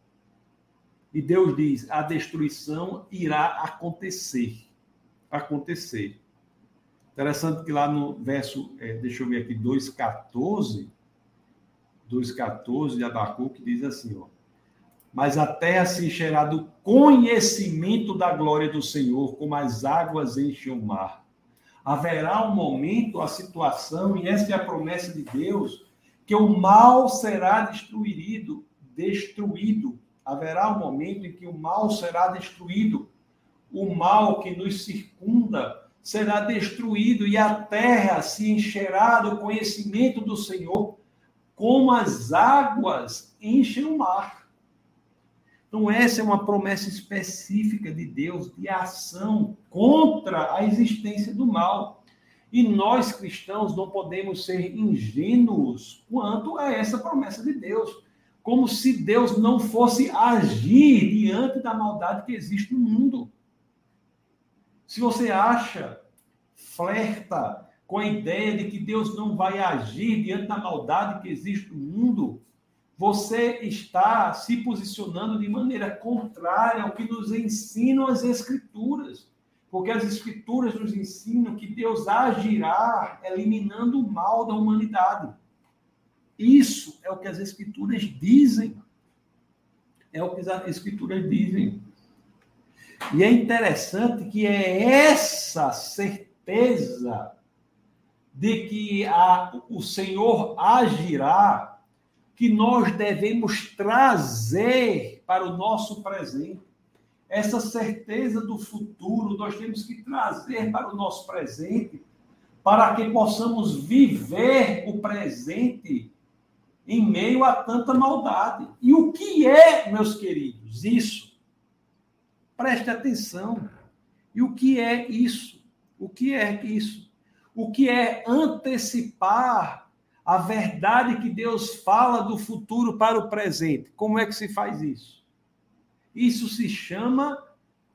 E Deus diz: a destruição irá acontecer. Acontecer. Interessante que lá no verso, é, deixa eu ver aqui, 2,14, 2,14 de Abacuque diz assim: ó, mas a terra se encherá do conhecimento da glória do Senhor, como as águas enchem o mar. Haverá um momento, a situação, e essa é a promessa de Deus, que o mal será destruído, destruído. Haverá um momento em que o mal será destruído. O mal que nos circunda será destruído e a terra se encherá do conhecimento do Senhor, como as águas enchem o mar. Então, essa é uma promessa específica de Deus de ação contra a existência do mal. E nós cristãos não podemos ser ingênuos quanto a essa promessa de Deus, como se Deus não fosse agir diante da maldade que existe no mundo. Se você acha, flerta com a ideia de que Deus não vai agir diante da maldade que existe no mundo, você está se posicionando de maneira contrária ao que nos ensinam as Escrituras. Porque as Escrituras nos ensinam que Deus agirá eliminando o mal da humanidade. Isso é o que as Escrituras dizem. É o que as Escrituras dizem. E é interessante que é essa certeza de que a, o Senhor agirá que nós devemos trazer para o nosso presente. Essa certeza do futuro nós temos que trazer para o nosso presente, para que possamos viver o presente em meio a tanta maldade. E o que é, meus queridos, isso? Preste atenção. E o que é isso? O que é isso? O que é antecipar a verdade que Deus fala do futuro para o presente. Como é que se faz isso? Isso se chama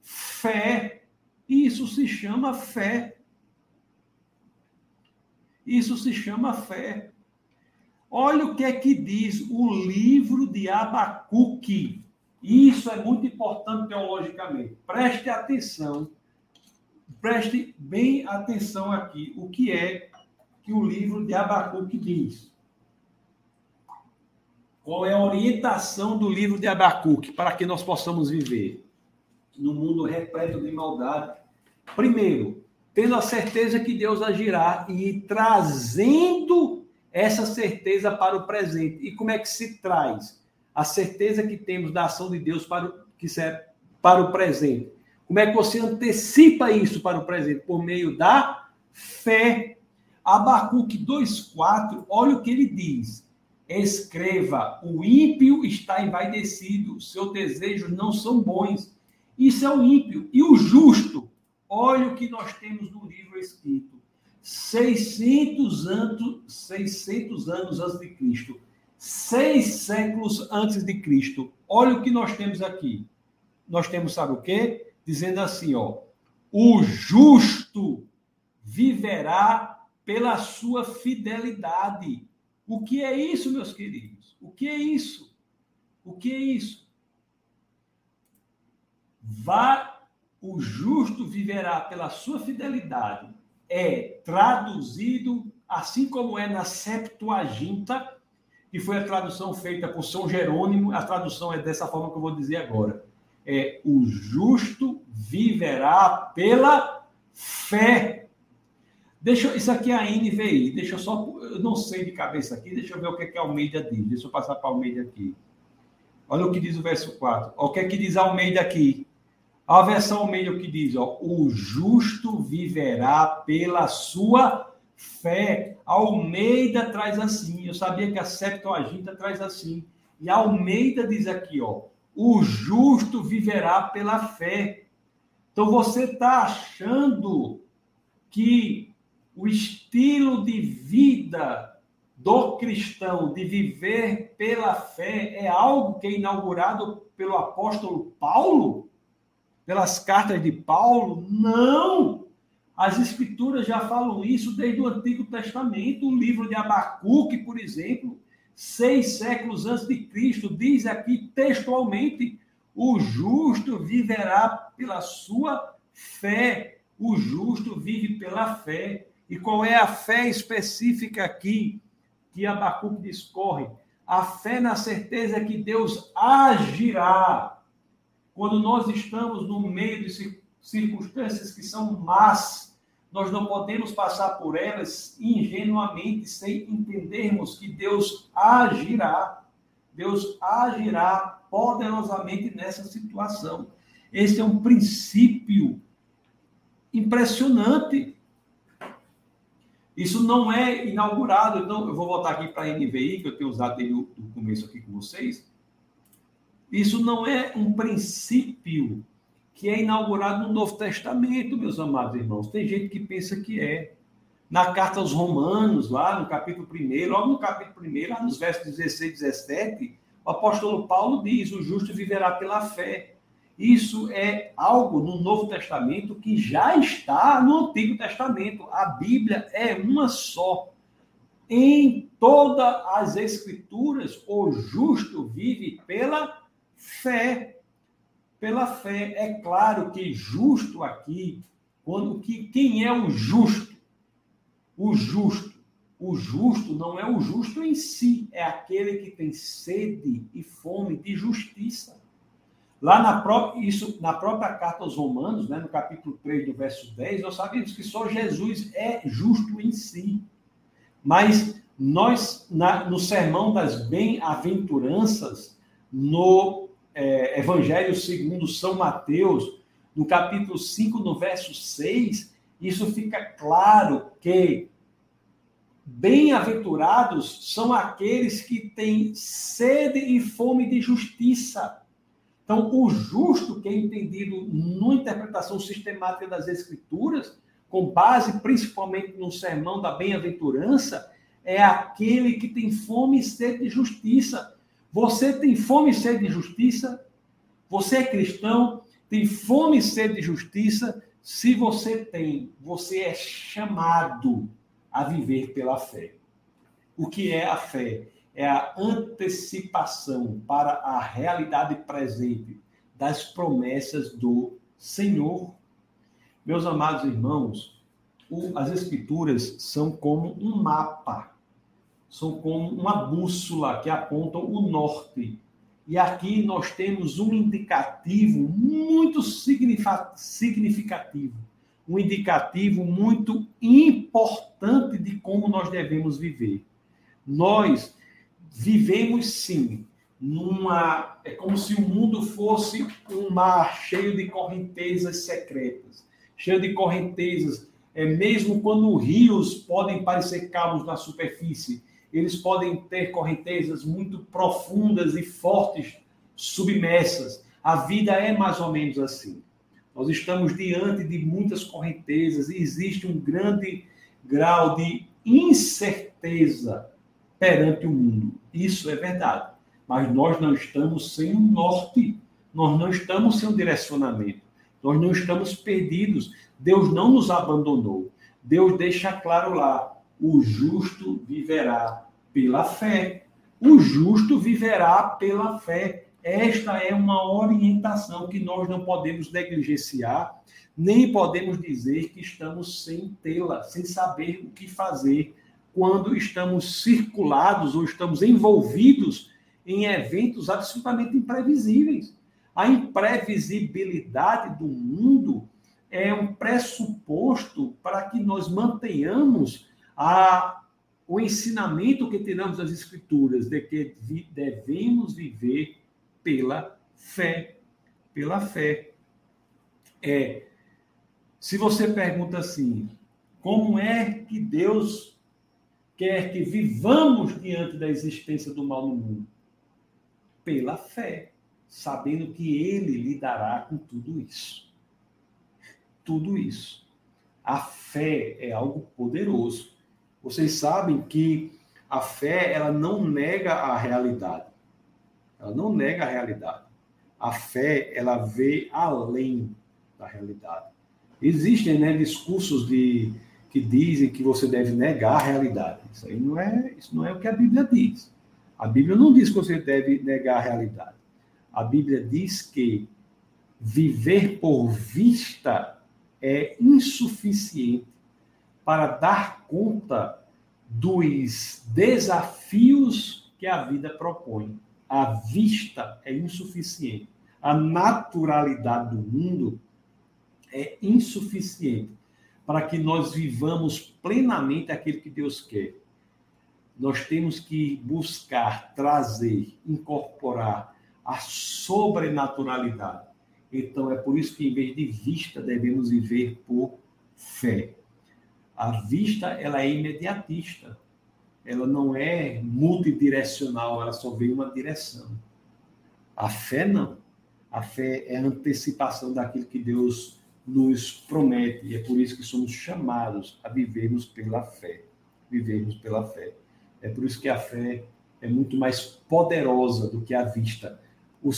fé. Isso se chama fé. Isso se chama fé. Olha o que é que diz o livro de Abacuque. Isso é muito importante teologicamente. Preste atenção. Preste bem atenção aqui. O que é que o livro de Abacuque diz. Qual é a orientação do livro de Abacuque para que nós possamos viver no mundo repleto de maldade? Primeiro, tendo a certeza que Deus agirá e trazendo essa certeza para o presente. E como é que se traz a certeza que temos da ação de Deus para o, que serve para o presente? Como é que você antecipa isso para o presente? Por meio da fé Abacuque 2,4, olha o que ele diz. Escreva: o ímpio está envaidecido, seus desejos não são bons. Isso é o ímpio. E o justo, olha o que nós temos no livro escrito. 600 anos, 600 anos antes de Cristo. Seis séculos antes de Cristo. Olha o que nós temos aqui. Nós temos, sabe o quê? Dizendo assim, ó. O justo viverá pela sua fidelidade. O que é isso, meus queridos? O que é isso? O que é isso? Vá, o justo viverá pela sua fidelidade. É traduzido, assim como é na Septuaginta, que foi a tradução feita por São Jerônimo, a tradução é dessa forma que eu vou dizer agora. É o justo viverá pela fé. Deixa, isso aqui é a NVI, deixa eu só, eu não sei de cabeça aqui, deixa eu ver o que, é Almeida diz, deixa eu passar para Almeida aqui. Olha o que diz o verso 4. O que é que diz Almeida aqui? A versão Almeida o que diz, ó, o justo viverá pela sua fé. Almeida traz assim, eu sabia que a Septuaginta traz assim. E a Almeida diz aqui, ó, o justo viverá pela fé. Então você está achando que o estilo de vida do cristão, de viver pela fé, é algo que é inaugurado pelo apóstolo Paulo? Pelas cartas de Paulo? Não! As escrituras já falam isso desde o Antigo Testamento. O livro de Abacuque, por exemplo, seis séculos antes de Cristo, diz aqui textualmente: o justo viverá pela sua fé. O justo vive pela fé. E qual é a fé específica aqui que Abacuque discorre? A fé na certeza que Deus agirá. Quando nós estamos no meio de circunstâncias que são más, nós não podemos passar por elas ingenuamente sem entendermos que Deus agirá. Deus agirá poderosamente nessa situação. Esse é um princípio impressionante isso não é inaugurado, então eu vou voltar aqui para a NVI, que eu tenho usado desde o começo aqui com vocês. Isso não é um princípio que é inaugurado no Novo Testamento, meus amados irmãos. Tem gente que pensa que é. Na carta aos Romanos, lá no capítulo 1, logo no capítulo 1, lá nos versos 16 e 17, o apóstolo Paulo diz: o justo viverá pela fé. Isso é algo no Novo Testamento que já está no Antigo Testamento. A Bíblia é uma só. Em todas as Escrituras, o justo vive pela fé. Pela fé. É claro que justo aqui, quando que quem é o justo? O justo. O justo não é o justo em si, é aquele que tem sede e fome de justiça. Lá na própria, isso, na própria carta aos Romanos, né, no capítulo 3, do verso 10, nós sabemos que só Jesus é justo em si. Mas nós, na, no sermão das bem-aventuranças, no é, Evangelho segundo São Mateus, no capítulo 5, no verso 6, isso fica claro que bem-aventurados são aqueles que têm sede e fome de justiça então, o justo, que é entendido na interpretação sistemática das Escrituras, com base principalmente no sermão da bem-aventurança, é aquele que tem fome e sede de justiça. Você tem fome e sede de justiça? Você é cristão? Tem fome e sede de justiça? Se você tem, você é chamado a viver pela fé. O que é a fé? É a antecipação para a realidade presente das promessas do Senhor. Meus amados irmãos, as Escrituras são como um mapa, são como uma bússola que apontam o norte. E aqui nós temos um indicativo muito significativo, um indicativo muito importante de como nós devemos viver. Nós vivemos sim numa. É como se o mundo fosse um mar cheio de correntezas secretas, cheio de correntezas. É, mesmo quando rios podem parecer calmos na superfície, eles podem ter correntezas muito profundas e fortes submersas. A vida é mais ou menos assim. Nós estamos diante de muitas correntezas e existe um grande grau de incerteza perante o mundo. Isso é verdade. Mas nós não estamos sem um norte, nós não estamos sem um direcionamento, nós não estamos perdidos. Deus não nos abandonou. Deus deixa claro lá: o justo viverá pela fé. O justo viverá pela fé. Esta é uma orientação que nós não podemos negligenciar, nem podemos dizer que estamos sem tê-la, sem saber o que fazer quando estamos circulados ou estamos envolvidos em eventos absolutamente imprevisíveis. A imprevisibilidade do mundo é um pressuposto para que nós mantenhamos a, o ensinamento que tiramos das Escrituras de que devemos viver pela fé. Pela fé. É, se você pergunta assim, como é que Deus quer que vivamos diante da existência do mal no mundo? Pela fé sabendo que ele lidará com tudo isso. Tudo isso. A fé é algo poderoso. Vocês sabem que a fé, ela não nega a realidade. Ela não nega a realidade. A fé, ela vê além da realidade. Existem né, discursos de, que dizem que você deve negar a realidade. Isso aí não é, isso não é o que a Bíblia diz. A Bíblia não diz que você deve negar a realidade a Bíblia diz que viver por vista é insuficiente para dar conta dos desafios que a vida propõe. A vista é insuficiente. A naturalidade do mundo é insuficiente para que nós vivamos plenamente aquilo que Deus quer. Nós temos que buscar, trazer, incorporar a sobrenaturalidade. Então, é por isso que, em vez de vista, devemos viver por fé. A vista, ela é imediatista. Ela não é multidirecional, ela só vê uma direção. A fé, não. A fé é a antecipação daquilo que Deus nos promete. E é por isso que somos chamados a vivermos pela fé. Vivermos pela fé. É por isso que a fé é muito mais poderosa do que a vista o,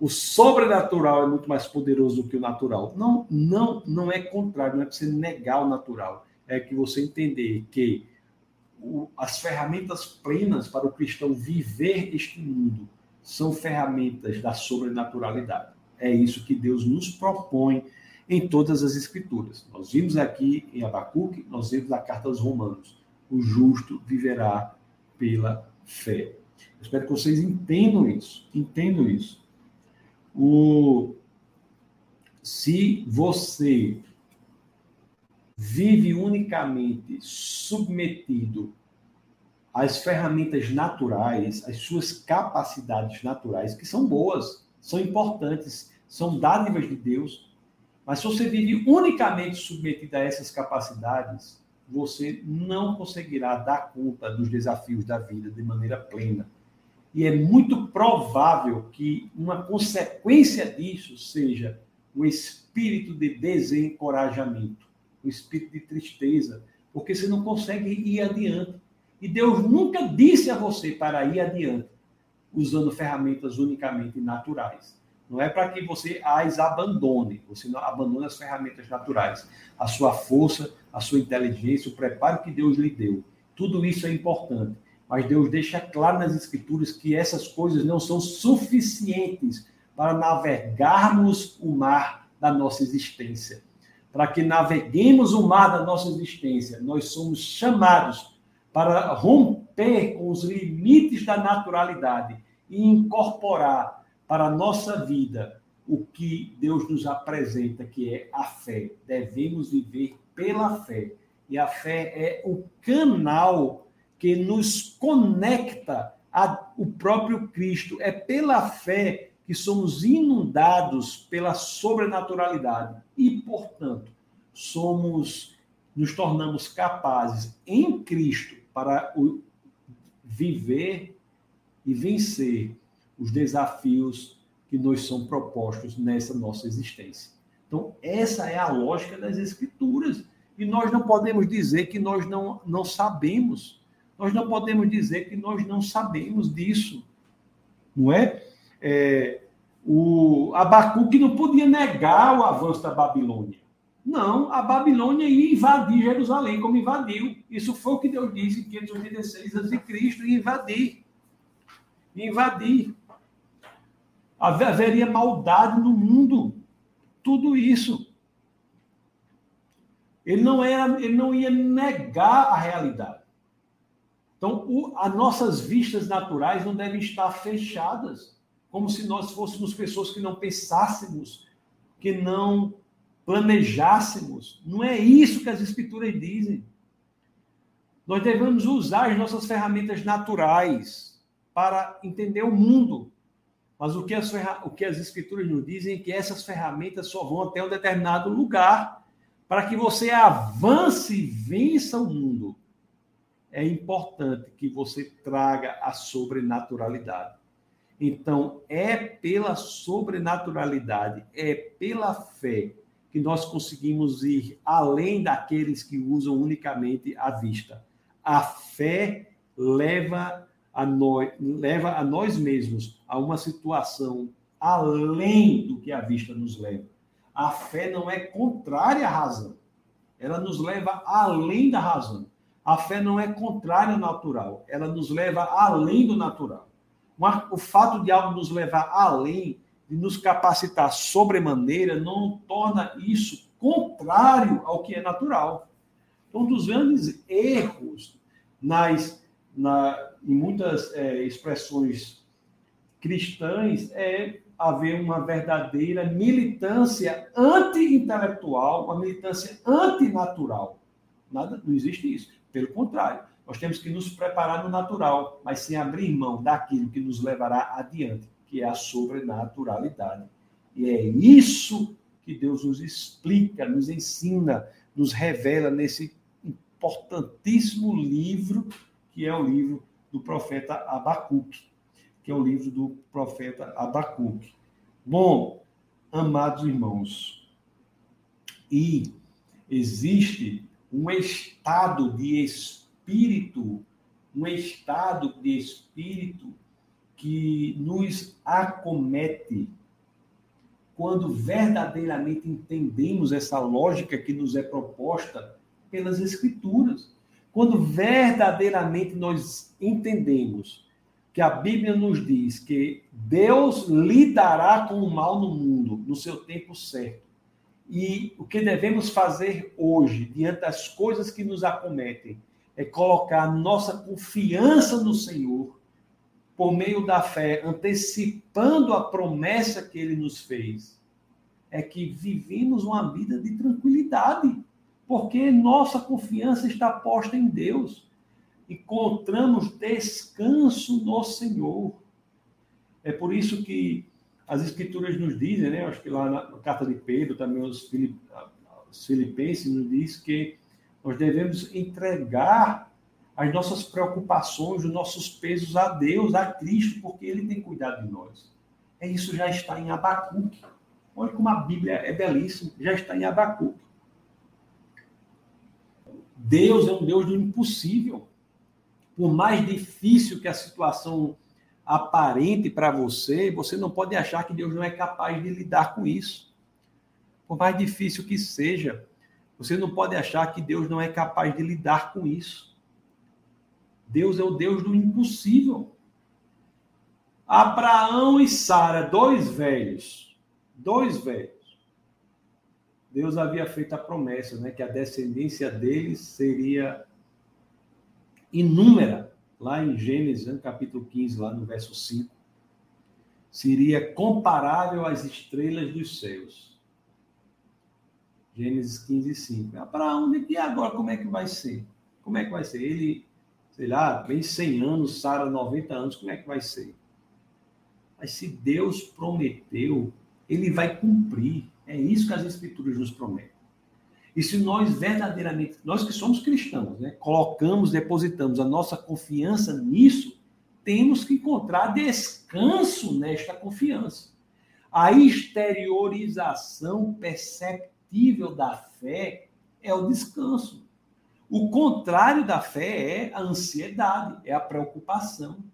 o sobrenatural é muito mais poderoso do que o natural. Não, não, não é contrário, não é para você negar o natural. É que você entender que o, as ferramentas plenas para o cristão viver este mundo são ferramentas da sobrenaturalidade. É isso que Deus nos propõe em todas as escrituras. Nós vimos aqui em Abacuque, nós vimos na carta aos Romanos, o justo viverá pela fé. Eu espero que vocês entendam isso. Entendam isso. O... Se você vive unicamente submetido às ferramentas naturais, às suas capacidades naturais, que são boas, são importantes, são dádivas de Deus, mas se você vive unicamente submetido a essas capacidades, você não conseguirá dar conta dos desafios da vida de maneira plena. E é muito provável que uma consequência disso seja o espírito de desencorajamento, o espírito de tristeza, porque você não consegue ir adiante. E Deus nunca disse a você para ir adiante usando ferramentas unicamente naturais. Não é para que você as abandone, você não abandone as ferramentas naturais, a sua força, a sua inteligência, o preparo que Deus lhe deu. Tudo isso é importante, mas Deus deixa claro nas escrituras que essas coisas não são suficientes para navegarmos o mar da nossa existência. Para que naveguemos o mar da nossa existência, nós somos chamados para romper com os limites da naturalidade e incorporar para a nossa vida o que Deus nos apresenta, que é a fé. Devemos viver pela fé. E a fé é o canal que nos conecta ao próprio Cristo. É pela fé que somos inundados pela sobrenaturalidade e, portanto, somos nos tornamos capazes em Cristo para viver e vencer os desafios que nos são propostos nessa nossa existência. Então, essa é a lógica das Escrituras. E nós não podemos dizer que nós não, não sabemos. Nós não podemos dizer que nós não sabemos disso. Não é? é o Abacuque não podia negar o avanço da Babilônia. Não, a Babilônia ia invadir Jerusalém, como invadiu. Isso foi o que Deus disse em 586 a.C., invadir. Invadir haveria maldade no mundo. Tudo isso. Ele não, era, ele não ia negar a realidade. Então, o, as nossas vistas naturais não devem estar fechadas, como se nós fôssemos pessoas que não pensássemos, que não planejássemos. Não é isso que as Escrituras dizem. Nós devemos usar as nossas ferramentas naturais para entender o mundo. Mas o que as, o que as Escrituras nos dizem é que essas ferramentas só vão até um determinado lugar para que você avance e vença o mundo é importante que você traga a sobrenaturalidade. Então, é pela sobrenaturalidade, é pela fé que nós conseguimos ir além daqueles que usam unicamente a vista. A fé leva a nós, leva a nós mesmos a uma situação além do que a vista nos leva. A fé não é contrária à razão. Ela nos leva além da razão. A fé não é contrária ao natural, ela nos leva além do natural. O fato de algo nos levar além, de nos capacitar sobremaneira, não torna isso contrário ao que é natural. Então, um dos grandes erros nas, na, em muitas é, expressões cristãs é haver uma verdadeira militância anti-intelectual, uma militância antinatural. Nada, não existe isso. Pelo contrário, nós temos que nos preparar no natural, mas sem abrir mão daquilo que nos levará adiante, que é a sobrenaturalidade. E é isso que Deus nos explica, nos ensina, nos revela nesse importantíssimo livro, que é o livro do profeta Abacuque, que é o livro do profeta Abacuque. Bom, amados irmãos, e existe um estado de espírito, um estado de espírito que nos acomete quando verdadeiramente entendemos essa lógica que nos é proposta pelas Escrituras. Quando verdadeiramente nós entendemos que a Bíblia nos diz que Deus lidará com o mal no mundo no seu tempo certo e o que devemos fazer hoje, diante das coisas que nos acometem, é colocar nossa confiança no Senhor, por meio da fé, antecipando a promessa que ele nos fez. É que vivemos uma vida de tranquilidade, porque nossa confiança está posta em Deus. Encontramos descanso no Senhor. É por isso que as escrituras nos dizem, né? Acho que lá na, carta de Pedro, também os, Filip, os filipenses nos diz que nós devemos entregar as nossas preocupações, os nossos pesos a Deus, a Cristo, porque Ele tem cuidado de nós. É isso já está em Abacuque. Olha como a Bíblia é belíssima, já está em Abacuque. Deus é um Deus do impossível. Por mais difícil que a situação aparente para você, você não pode achar que Deus não é capaz de lidar com isso. Por mais difícil que seja, você não pode achar que Deus não é capaz de lidar com isso. Deus é o Deus do impossível. Abraão e Sara, dois velhos, dois velhos. Deus havia feito a promessa, né, que a descendência deles seria inúmera lá em Gênesis, no capítulo 15, lá no verso 5, seria comparável às estrelas dos céus. Gênesis 15, 5. Abraão, e agora como é que vai ser? Como é que vai ser? Ele, sei lá, vem 100 anos, Sara 90 anos, como é que vai ser? Mas se Deus prometeu, ele vai cumprir. É isso que as escrituras nos prometem. E se nós verdadeiramente, nós que somos cristãos, né, colocamos, depositamos a nossa confiança nisso, temos que encontrar descanso nesta confiança. A exteriorização perceptível da fé é o descanso. O contrário da fé é a ansiedade, é a preocupação.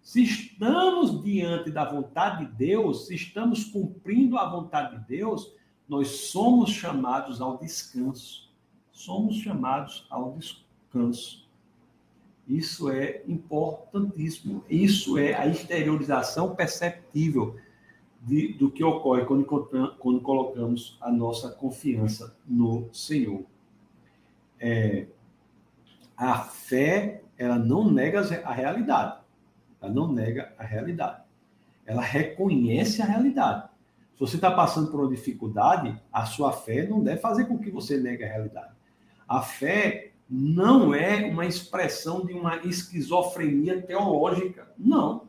Se estamos diante da vontade de Deus, se estamos cumprindo a vontade de Deus, nós somos chamados ao descanso. Somos chamados ao descanso. Isso é importantíssimo. Isso é a exteriorização perceptível de, do que ocorre quando, quando colocamos a nossa confiança no Senhor. É, a fé ela não nega a realidade. Ela não nega a realidade. Ela reconhece a realidade. Se você está passando por uma dificuldade, a sua fé não deve fazer com que você negue a realidade. A fé não é uma expressão de uma esquizofrenia teológica. Não.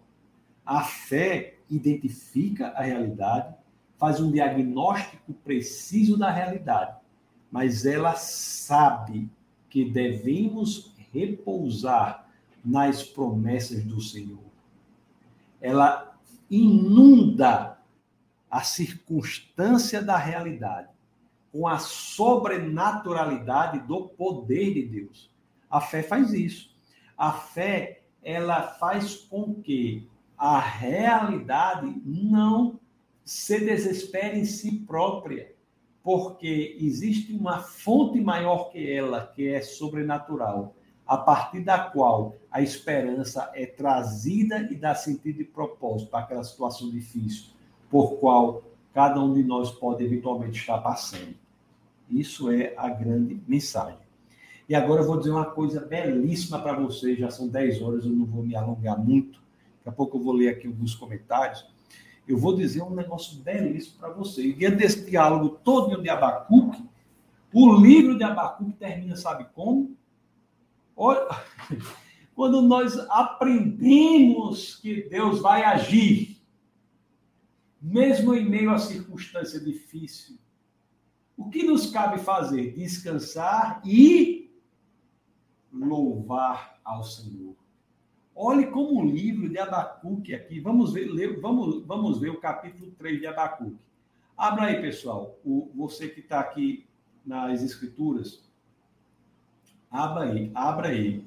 A fé identifica a realidade, faz um diagnóstico preciso da realidade, mas ela sabe que devemos repousar nas promessas do Senhor. Ela inunda a circunstância da realidade com a sobrenaturalidade do poder de Deus. A fé faz isso. A fé, ela faz com que a realidade não se desespere em si própria, porque existe uma fonte maior que ela, que é sobrenatural, a partir da qual a esperança é trazida e dá sentido e propósito para aquela situação difícil, por qual cada um de nós pode eventualmente estar passando. Isso é a grande mensagem. E agora eu vou dizer uma coisa belíssima para vocês, já são 10 horas, eu não vou me alongar muito. Daqui a pouco eu vou ler aqui alguns comentários. Eu vou dizer um negócio belíssimo para vocês. Diante desse diálogo todo de Abacuque, o livro de Abacuque termina, sabe como? Olha, quando nós aprendemos que Deus vai agir, mesmo em meio a circunstância difícil, o que nos cabe fazer? Descansar e louvar ao Senhor. Olhe como o livro de Abacuque aqui, vamos ver, ler, vamos, vamos ver o capítulo 3 de Abacuque. Abra aí, pessoal, o, você que está aqui nas escrituras, abra aí, abra aí.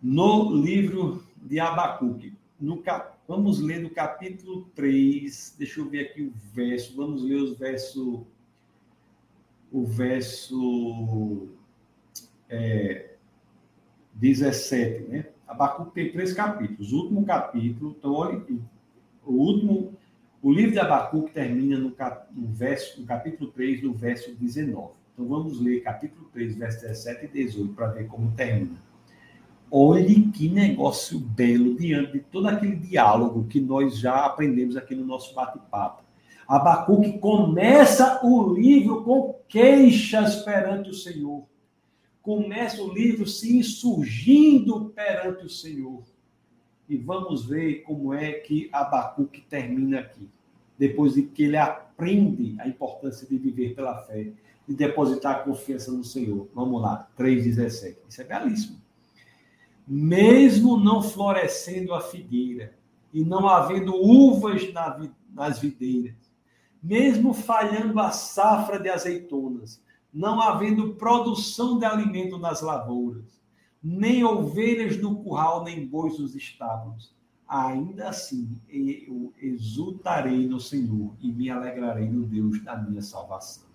No livro de Abacuque, no cap, vamos ler no capítulo 3, deixa eu ver aqui o verso, vamos ler os versos o verso é, 17, né? Abacuque tem três capítulos. O último capítulo, então, olha, o último, o livro de Abacuque termina no, cap, no, verso, no capítulo 3, no verso 19. Então, vamos ler capítulo 3, verso 17 e 18, para ver como termina. Olhe que negócio belo diante de todo aquele diálogo que nós já aprendemos aqui no nosso bate-papo. Abacuque começa o livro com queixas perante o Senhor. Começa o livro se insurgindo perante o Senhor. E vamos ver como é que Abacuque termina aqui. Depois de que ele aprende a importância de viver pela fé, de depositar a confiança no Senhor. Vamos lá, 3,17. Isso é belíssimo. Mesmo não florescendo a figueira e não havendo uvas nas videiras, mesmo falhando a safra de azeitonas, não havendo produção de alimento nas lavouras, nem ovelhas no curral, nem bois nos estábulos, ainda assim eu exultarei no Senhor e me alegrarei no Deus da minha salvação.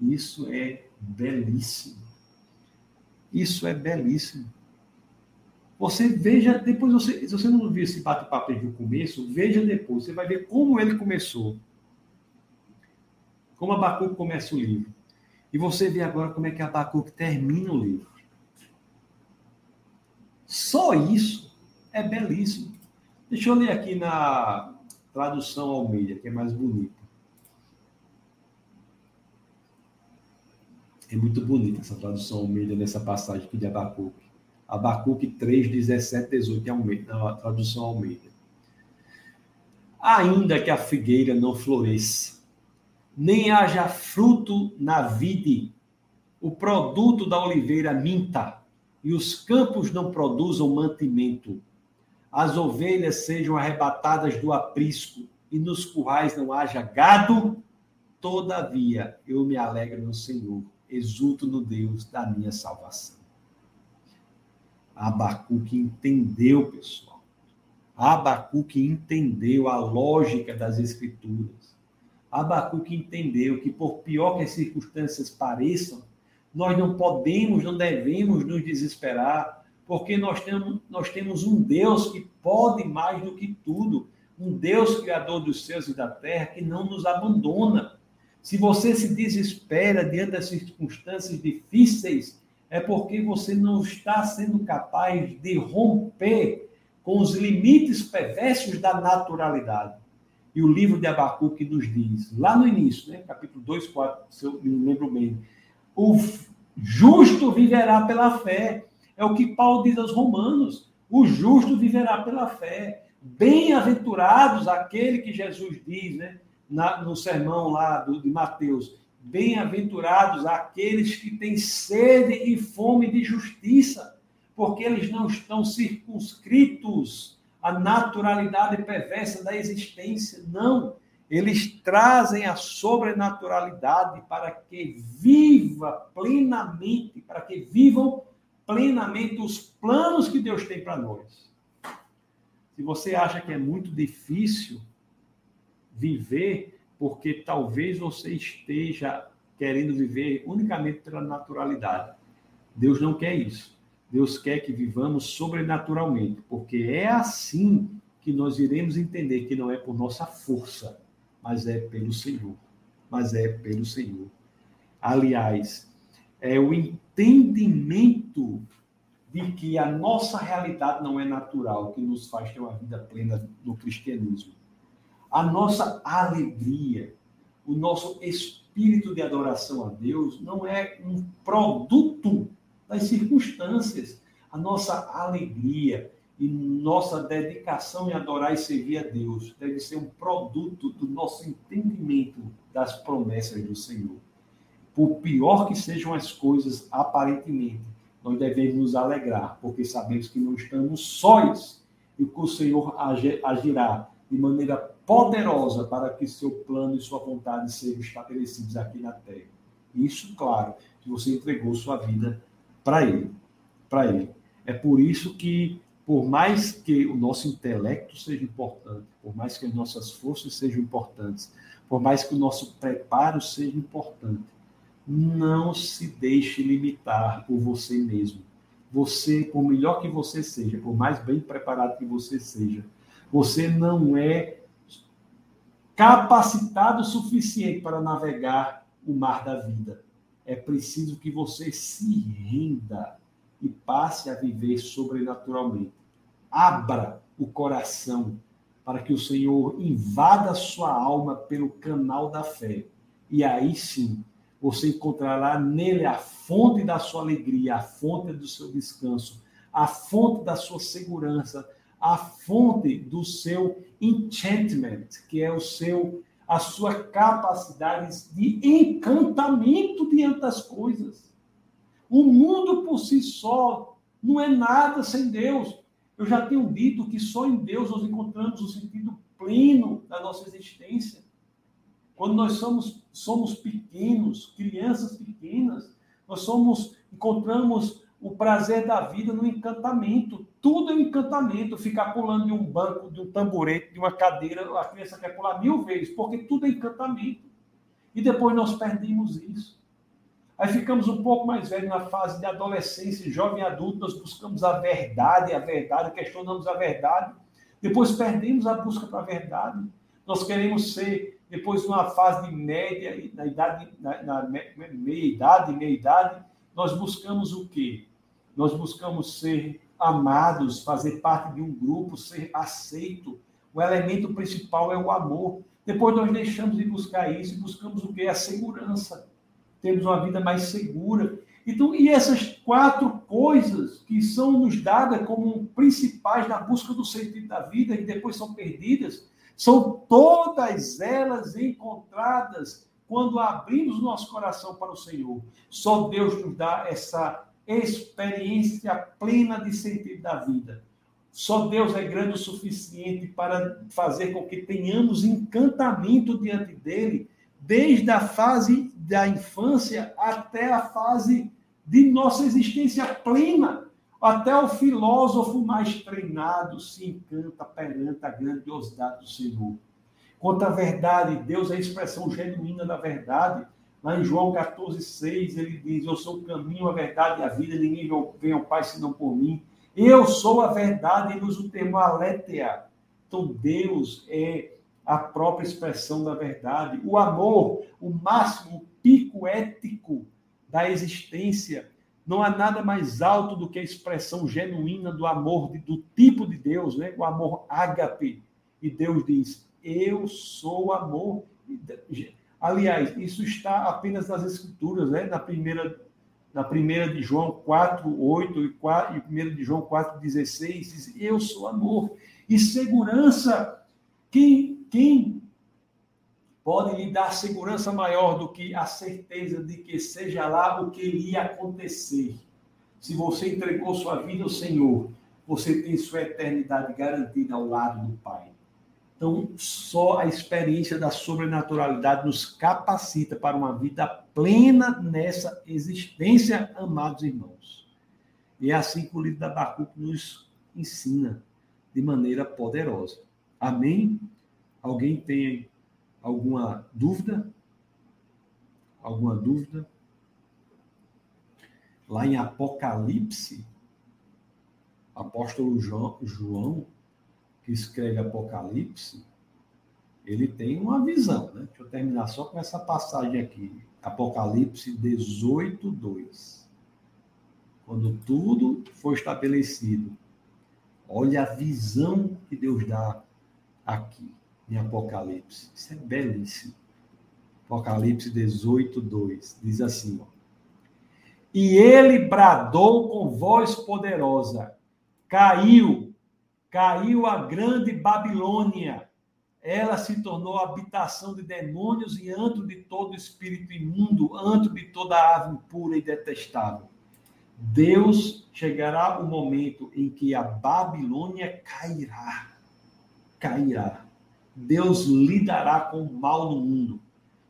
Isso é belíssimo. Isso é belíssimo. Você veja, depois você, se você não viu esse bate-papo no começo, veja depois, você vai ver como ele começou. Como Abacuque começa o livro. E você vê agora como é que Abacuque termina o livro. Só isso é belíssimo. Deixa eu ler aqui na tradução Almeida, que é mais bonita. É muito bonita essa tradução Almeida nessa passagem aqui de Abacuque. Abacuque 3, 17, 18, é na tradução Almeida. Ainda que a figueira não floresça, nem haja fruto na vide, o produto da oliveira minta, e os campos não produzam mantimento, as ovelhas sejam arrebatadas do aprisco, e nos currais não haja gado, todavia eu me alegro no Senhor, exulto no Deus da minha salvação. Abacuque entendeu, pessoal. Abacuque entendeu a lógica das escrituras. Abacuque entendeu que, por pior que as circunstâncias pareçam, nós não podemos, não devemos nos desesperar, porque nós temos, nós temos um Deus que pode mais do que tudo, um Deus criador dos céus e da terra que não nos abandona. Se você se desespera diante das circunstâncias difíceis, é porque você não está sendo capaz de romper com os limites perversos da naturalidade. E o livro de Abacuque nos diz, lá no início, né, capítulo 2, 4, se eu me lembro bem, o justo viverá pela fé. É o que Paulo diz aos romanos. O justo viverá pela fé. Bem-aventurados aquele que Jesus diz, né, na, no sermão lá do, de Mateus. Bem-aventurados aqueles que têm sede e fome de justiça, porque eles não estão circunscritos à naturalidade perversa da existência. Não. Eles trazem a sobrenaturalidade para que viva plenamente, para que vivam plenamente os planos que Deus tem para nós. Se você acha que é muito difícil viver, porque talvez você esteja querendo viver unicamente pela naturalidade. Deus não quer isso. Deus quer que vivamos sobrenaturalmente, porque é assim que nós iremos entender que não é por nossa força, mas é pelo Senhor. Mas é pelo Senhor. Aliás, é o entendimento de que a nossa realidade não é natural que nos faz ter uma vida plena no cristianismo. A nossa alegria, o nosso espírito de adoração a Deus não é um produto das circunstâncias. A nossa alegria, e nossa dedicação em adorar e servir a Deus deve ser um produto do nosso entendimento das promessas do Senhor. Por pior que sejam as coisas aparentemente, nós devemos nos alegrar, porque sabemos que não estamos sós e que o Senhor agirá de maneira poderosa para que seu plano e sua vontade sejam estabelecidos aqui na terra. Isso, claro, que você entregou sua vida para Ele, para Ele. É por isso que por mais que o nosso intelecto seja importante, por mais que as nossas forças sejam importantes, por mais que o nosso preparo seja importante, não se deixe limitar por você mesmo. Você, por melhor que você seja, por mais bem preparado que você seja, você não é capacitado o suficiente para navegar o mar da vida. É preciso que você se renda e passe a viver sobrenaturalmente abra o coração para que o Senhor invada sua alma pelo canal da fé. E aí sim, você encontrará nele a fonte da sua alegria, a fonte do seu descanso, a fonte da sua segurança, a fonte do seu enchantment, que é o seu a sua capacidade de encantamento diante das coisas. O mundo por si só não é nada sem Deus. Eu já tenho dito que só em Deus nós encontramos o sentido pleno da nossa existência. Quando nós somos, somos pequenos, crianças pequenas, nós somos encontramos o prazer da vida no encantamento. Tudo é um encantamento. Ficar pulando de um banco, de um tamborete, de uma cadeira, a criança quer pular mil vezes, porque tudo é encantamento. E depois nós perdemos isso. Aí ficamos um pouco mais velhos na fase de adolescência, jovem adulto, nós buscamos a verdade, a verdade, questionamos a verdade. Depois perdemos a busca para a verdade. Nós queremos ser, depois, numa fase de média, na idade, na, na meia idade, meia idade, nós buscamos o quê? Nós buscamos ser amados, fazer parte de um grupo, ser aceito. O elemento principal é o amor. Depois nós deixamos de buscar isso e buscamos o quê? A segurança temos uma vida mais segura. Então, e essas quatro coisas que são nos dadas como principais na busca do sentido da vida e depois são perdidas, são todas elas encontradas quando abrimos nosso coração para o Senhor. Só Deus nos dá essa experiência plena de sentido da vida. Só Deus é grande o suficiente para fazer com que tenhamos encantamento diante dele desde a fase da infância até a fase de nossa existência plena. Até o filósofo mais treinado se encanta perante a grandiosidade do Senhor. Quanto à verdade, Deus é a expressão genuína da verdade. Lá em João 14,6, ele diz: Eu sou o caminho, a verdade e a vida, ninguém vem ao Pai senão por mim. Eu sou a verdade, ele usa o termo aletheia. Então, Deus é a própria expressão da verdade. O amor, o máximo pico ético da existência, Não há nada mais alto do que a expressão genuína do amor, do tipo de Deus, né? o amor ágape. E Deus diz: Eu sou amor. Aliás, isso está apenas nas Escrituras, né? na primeira na primeira de João 4, 8 e, 4, e primeira de João 4, 16, diz, eu sou amor. E segurança, quem, quem pode lhe dar segurança maior do que a certeza de que seja lá o que iria acontecer? Se você entregou sua vida ao Senhor, você tem sua eternidade garantida ao lado do Pai. Então, só a experiência da sobrenaturalidade nos capacita para uma vida plena nessa existência, amados irmãos. E é assim que o livro da Abacuque nos ensina de maneira poderosa. Amém? Alguém tem alguma dúvida? Alguma dúvida? Lá em Apocalipse, apóstolo João, escreve Apocalipse, ele tem uma visão, né? Deixa eu terminar só com essa passagem aqui. Apocalipse 18, 2. Quando tudo foi estabelecido, olha a visão que Deus dá aqui em Apocalipse. Isso é belíssimo. Apocalipse 18, 2. Diz assim: ó, E ele bradou com voz poderosa, caiu Caiu a grande Babilônia. Ela se tornou habitação de demônios e antro de todo espírito imundo, antro de toda ave impura e detestável. Deus chegará o momento em que a Babilônia cairá. Cairá. Deus lidará com o mal no mundo.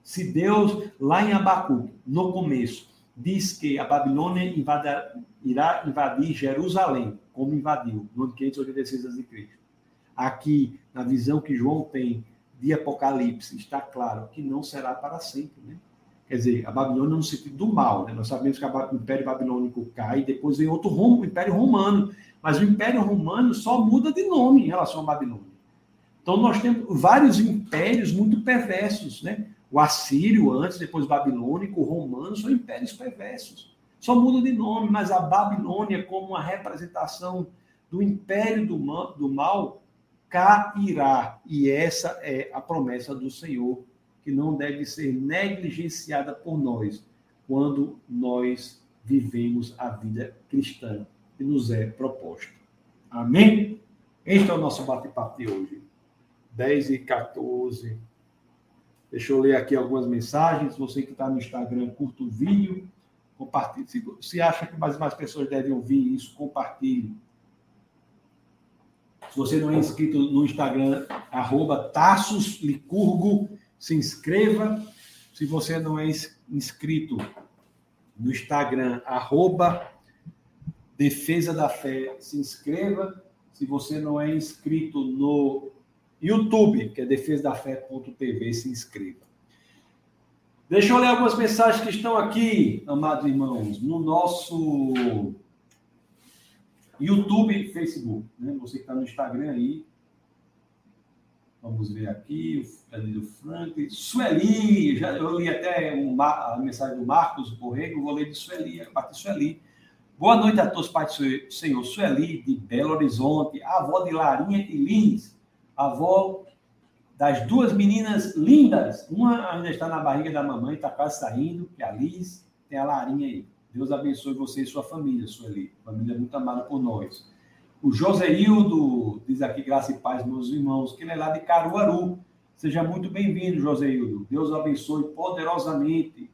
Se Deus, lá em Abacuque, no começo, diz que a Babilônia invada, irá invadir Jerusalém, como invadiu no ano 586 a.C. Aqui, na visão que João tem de Apocalipse, está claro que não será para sempre. Né? Quer dizer, a Babilônia no sentido do mal. Né? Nós sabemos que o Império Babilônico cai, depois vem outro o Império Romano. Mas o Império Romano só muda de nome em relação à Babilônia. Então, nós temos vários impérios muito perversos. Né? O assírio, antes, depois o babilônico, o romano, são impérios perversos. Só muda de nome, mas a Babilônia, como uma representação do império do mal, do mal, cairá. E essa é a promessa do Senhor, que não deve ser negligenciada por nós quando nós vivemos a vida cristã que nos é proposta. Amém? Este é o nosso bate-papo de hoje. 10 e 14. Deixa eu ler aqui algumas mensagens. Você que está no Instagram, curta o vídeo Compartilhe. Se, acha que mais mais pessoas devem ouvir isso, compartilhe. Se você não é inscrito no Instagram, arroba se inscreva. Se você não é inscrito no Instagram, arroba Defesa da Fé, se inscreva. Se você não é inscrito no YouTube, que é defesadafé.tv, se inscreva. Deixa eu ler algumas mensagens que estão aqui, amados irmãos, no nosso YouTube e Facebook. Né? Você que está no Instagram aí. Vamos ver aqui, ali do Frank. Sueli, já, eu li até um, a mensagem do Marcos Borrego, vou ler de Sueli, partir de Sueli. Boa noite a todos, Pai do Senhor. Sueli, de Belo Horizonte, avó de Larinha e Lins, avó das duas meninas lindas. Uma ainda está na barriga da mamãe, está quase saindo, que é a Liz, tem a Larinha aí. Deus abençoe você e sua família, Sueli. Família muito amada por nós. O Joseildo diz aqui, graça e paz, meus irmãos, que ele é lá de Caruaru. Seja muito bem-vindo, Joseildo. Deus abençoe poderosamente.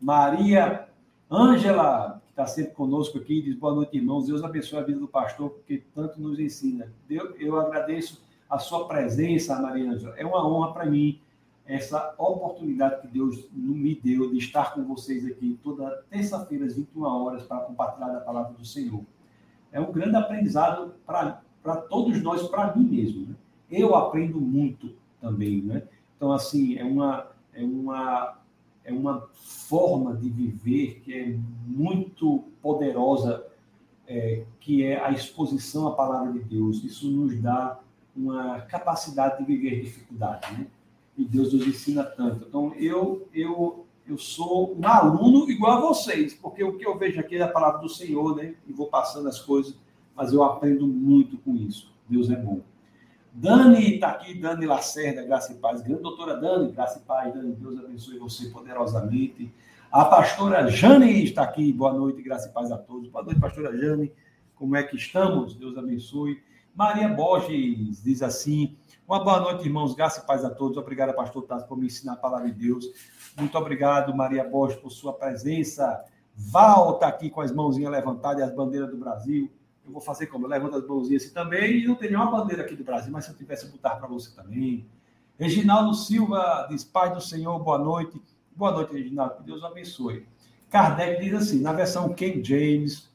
Maria Ângela, que está sempre conosco aqui, diz boa noite, irmãos. Deus abençoe a vida do pastor, porque tanto nos ensina. Eu agradeço a sua presença, Maria Ângela. É uma honra para mim essa oportunidade que Deus me deu de estar com vocês aqui toda terça-feira, às 21 horas, para compartilhar a palavra do Senhor. É um grande aprendizado para todos nós, para mim mesmo. Né? Eu aprendo muito também. Né? Então, assim, é uma, é, uma, é uma forma de viver que é muito poderosa, é, que é a exposição à palavra de Deus. Isso nos dá uma capacidade de viver dificuldade, né? E Deus nos ensina tanto. Então, eu, eu Eu sou um aluno igual a vocês, porque o que eu vejo aqui é a palavra do Senhor, né? E vou passando as coisas, mas eu aprendo muito com isso. Deus é bom. Dani está aqui, Dani Lacerda, graça e paz. Grande doutora Dani, graça e paz. Dani, Deus abençoe você poderosamente. A pastora Jane está aqui, boa noite, graça e paz a todos. Boa noite, pastora Jane. Como é que estamos? Deus abençoe. Maria Borges diz assim: Uma boa noite, irmãos, graça e paz a todos. Obrigado, pastor Tassi, por me ensinar a palavra de Deus. Muito obrigado, Maria Borges, por sua presença. Val está aqui com as mãozinhas levantadas e as bandeiras do Brasil. Eu vou fazer como? Eu levanto as mãozinhas assim também. E não tem nenhuma bandeira aqui do Brasil, mas se eu tivesse, botar para você também. Reginaldo Silva diz: Pai do Senhor, boa noite. Boa noite, Reginaldo. Que Deus abençoe. Kardec diz assim, na versão King James,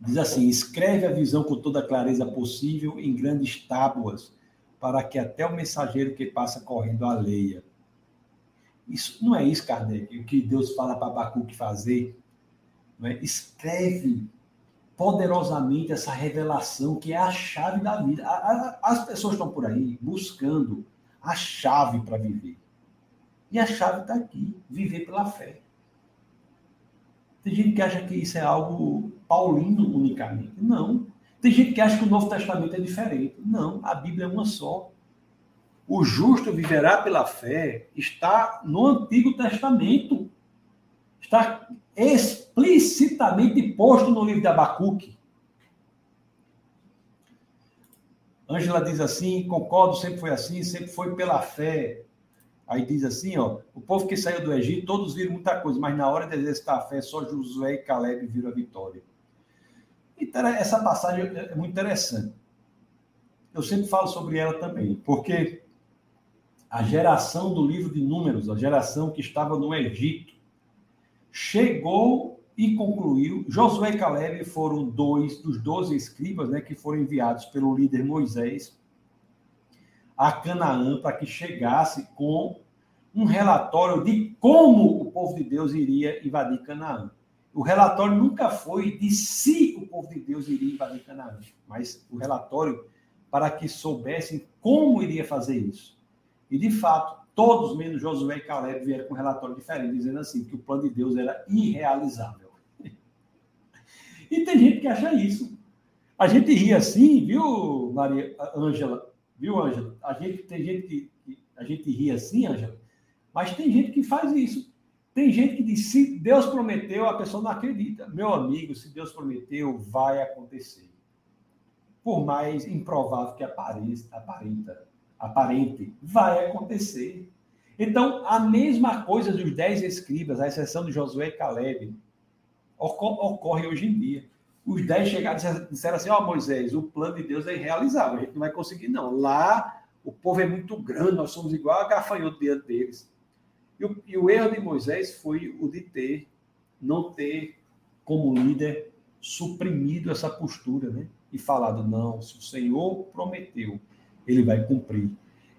Diz assim: escreve a visão com toda a clareza possível em grandes tábuas, para que até o mensageiro que passa correndo a leia. Isso não é isso, Kardec, o que Deus fala para Abacuque fazer. É? Escreve poderosamente essa revelação que é a chave da vida. As pessoas estão por aí buscando a chave para viver. E a chave está aqui: viver pela fé. Tem gente que acha que isso é algo paulino unicamente. Não. Tem gente que acha que o Novo Testamento é diferente. Não, a Bíblia é uma só. O justo viverá pela fé está no Antigo Testamento. Está explicitamente posto no livro de Abacuque. Ângela diz assim: concordo, sempre foi assim, sempre foi pela fé. Aí diz assim, ó, o povo que saiu do Egito, todos viram muita coisa, mas na hora de exercitar a fé, só Josué e Caleb viram a vitória. Então, essa passagem é muito interessante. Eu sempre falo sobre ela também, porque a geração do livro de Números, a geração que estava no Egito, chegou e concluiu. Josué e Caleb foram dois dos doze escribas né, que foram enviados pelo líder Moisés a Canaã para que chegasse com um relatório de como o povo de Deus iria invadir Canaã. O relatório nunca foi de se o povo de Deus iria invadir Canaã, mas o relatório para que soubessem como iria fazer isso. E, de fato, todos, menos Josué e Caleb, vieram com um relatório diferente, dizendo assim, que o plano de Deus era irrealizável. E tem gente que acha isso. A gente ri assim, viu, Maria Ângela? Viu, Ângela? A gente tem gente que, a gente ri assim, Ângela, mas tem gente que faz isso. Tem gente que diz: se Deus prometeu, a pessoa não acredita. Meu amigo, se Deus prometeu, vai acontecer. Por mais improvável que apareça, aparenta, aparente, vai acontecer. Então, a mesma coisa dos dez escribas, à exceção de Josué e Caleb, ocorre hoje em dia os dez chegaram e disseram assim: Ó oh, Moisés, o plano de Deus é irrealizável, a gente não vai conseguir, não. Lá o povo é muito grande, nós somos igual a gafanhoto diante deles. E o, e o erro de Moisés foi o de ter, não ter como líder suprimido essa postura, né? E falado: não, se o Senhor prometeu, ele vai cumprir.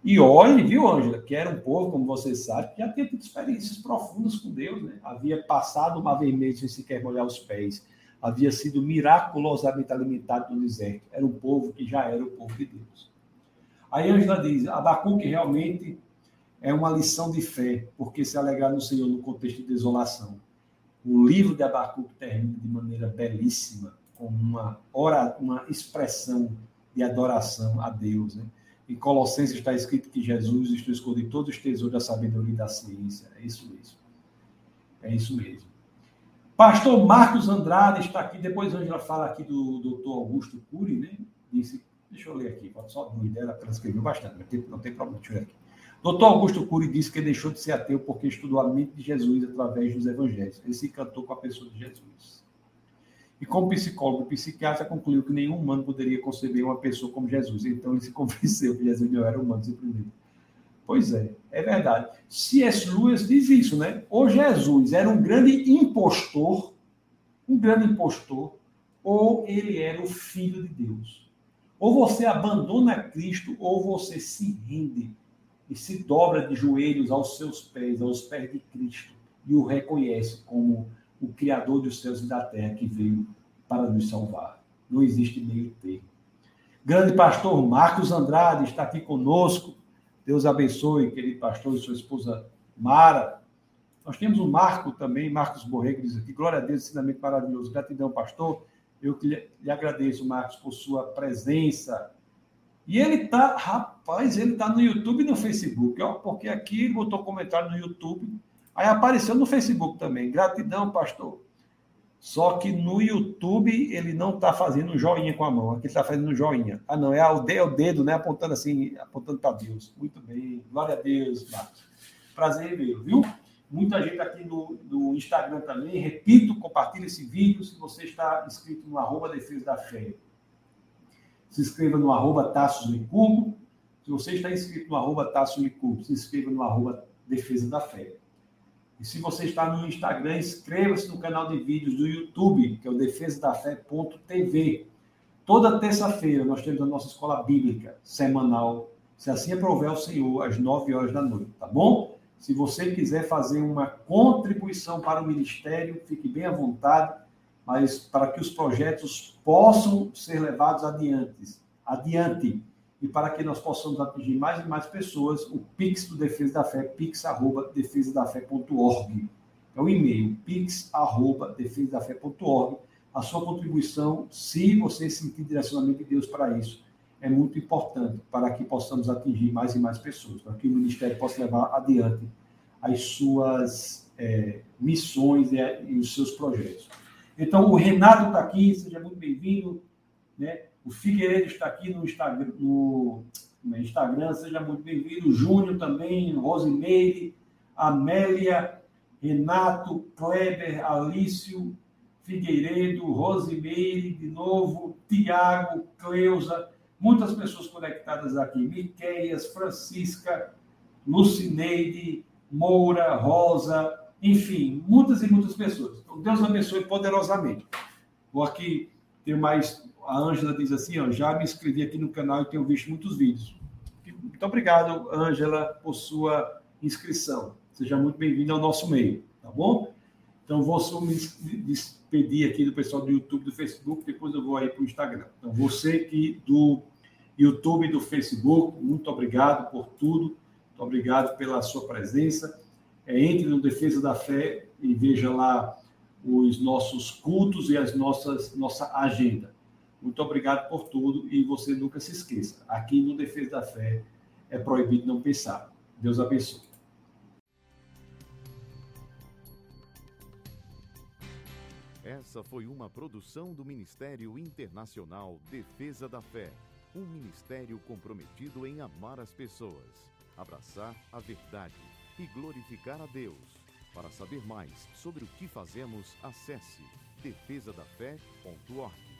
E olhe, viu, Ângela, que era um povo, como você sabe, que já tinha tido experiências profundas com Deus, né? Havia passado uma vermelha sem sequer molhar os pés havia sido miraculosamente alimentado no deserto. Era um povo que já era o povo de Deus. Aí Angela diz: Abacuque realmente é uma lição de fé, porque se alegrar no Senhor no contexto de desolação. O livro de Abacuque termina de maneira belíssima, com uma, ora, uma expressão de adoração a Deus. Né? Em Colossenses está escrito que Jesus esconde todos os tesouros da sabedoria e da ciência. É isso mesmo. É isso mesmo. Pastor Marcos Andrade está aqui, depois a Angela fala aqui do doutor Augusto Cury, né? Disse, deixa eu ler aqui, pode só uma ideia, ela transcreveu bastante, não tem, não tem problema, deixa eu ler aqui. Doutor Augusto Cury disse que deixou de ser ateu porque estudou a mente de Jesus através dos evangelhos. Ele se encantou com a pessoa de Jesus. E como psicólogo e psiquiatra, concluiu que nenhum humano poderia conceber uma pessoa como Jesus. Então ele se convenceu que Jesus não era humano simplesmente. Pois é, é verdade. C.S. Lewis diz isso, né? Ou Jesus era um grande impostor, um grande impostor, ou ele era o filho de Deus. Ou você abandona Cristo, ou você se rende e se dobra de joelhos aos seus pés, aos pés de Cristo, e o reconhece como o Criador dos céus e da terra que veio para nos salvar. Não existe meio termo. Grande pastor Marcos Andrade está aqui conosco Deus abençoe, querido pastor e sua esposa Mara. Nós temos o Marco também, Marcos Borrego diz aqui, glória a Deus, ensinamento maravilhoso. Gratidão, pastor. Eu lhe, lhe agradeço, Marcos, por sua presença. E ele tá, rapaz, ele tá no YouTube e no Facebook, ó, porque aqui botou comentário no YouTube, aí apareceu no Facebook também. Gratidão, pastor. Só que no YouTube ele não está fazendo um joinha com a mão, aqui está fazendo um joinha. Ah, não, é dedo, o dedo, né? Apontando assim, apontando para Deus. Muito bem, glória a Deus, Marcos. Prazer vê-lo, viu? Muita gente aqui no, no, Instagram também. Repito, compartilhe esse vídeo se você está inscrito no arroba Defesa da Fé. Se inscreva no arroba Tassos Licurgo. Se você está inscrito no arroba Tassos Licurgo, se inscreva no arroba Defesa da Fé. E se você está no Instagram, inscreva-se no canal de vídeos do YouTube, que é o defesadafé.tv. Toda terça-feira nós temos a nossa escola bíblica semanal, se assim aprover o Senhor, às 9 horas da noite, tá bom? Se você quiser fazer uma contribuição para o ministério, fique bem à vontade, mas para que os projetos possam ser levados adiante, adiante e para que nós possamos atingir mais e mais pessoas, o Pix do Defesa da Fé, pix.defesadafé.org. É o e-mail, pix.defesadafé.org. A sua contribuição, se você sentir direcionamento de Deus para isso, é muito importante para que possamos atingir mais e mais pessoas, para que o ministério possa levar adiante as suas é, missões e, e, os seus projetos. Então, o Renato está aqui, seja muito bem-vindo. Né? O Figueiredo está aqui no Instagram, no, Instagram seja muito bem-vindo. Júnior também, Rosimeire, Amélia, Renato, Kleber, Alício, Figueiredo, Rosimeire, de novo, Tiago, Cleusa, muitas pessoas conectadas aqui. Miqueias, Francisca, Lucineide, Moura, Rosa, enfim, muitas e muitas pessoas. Então, Deus abençoe poderosamente. Vou aqui ter mais a Ângela diz assim, ó, já me inscrevi aqui no canal e tenho visto muitos vídeos. Muito obrigado, Ângela, por sua inscrição. Seja muito bem-vindo ao nosso meio, tá bom? Então, vou só me despedir aqui do pessoal do YouTube, do Facebook, depois eu vou aí para o Instagram. Então, você que do YouTube e do Facebook, muito obrigado por tudo, muito obrigado pela sua presença. É, entre no Defesa da Fé e veja lá os nossos cultos e as nossas nossa agenda. Muito obrigado por tudo e você nunca se esqueça. Aqui no Defesa da Fé é proibido não pensar. Deus abençoe.
Essa foi uma produção do Ministério Internacional Defesa da Fé, um ministério comprometido em amar as pessoas, abraçar a verdade e glorificar a Deus. Para saber mais sobre o que fazemos, acesse defesadafé.org.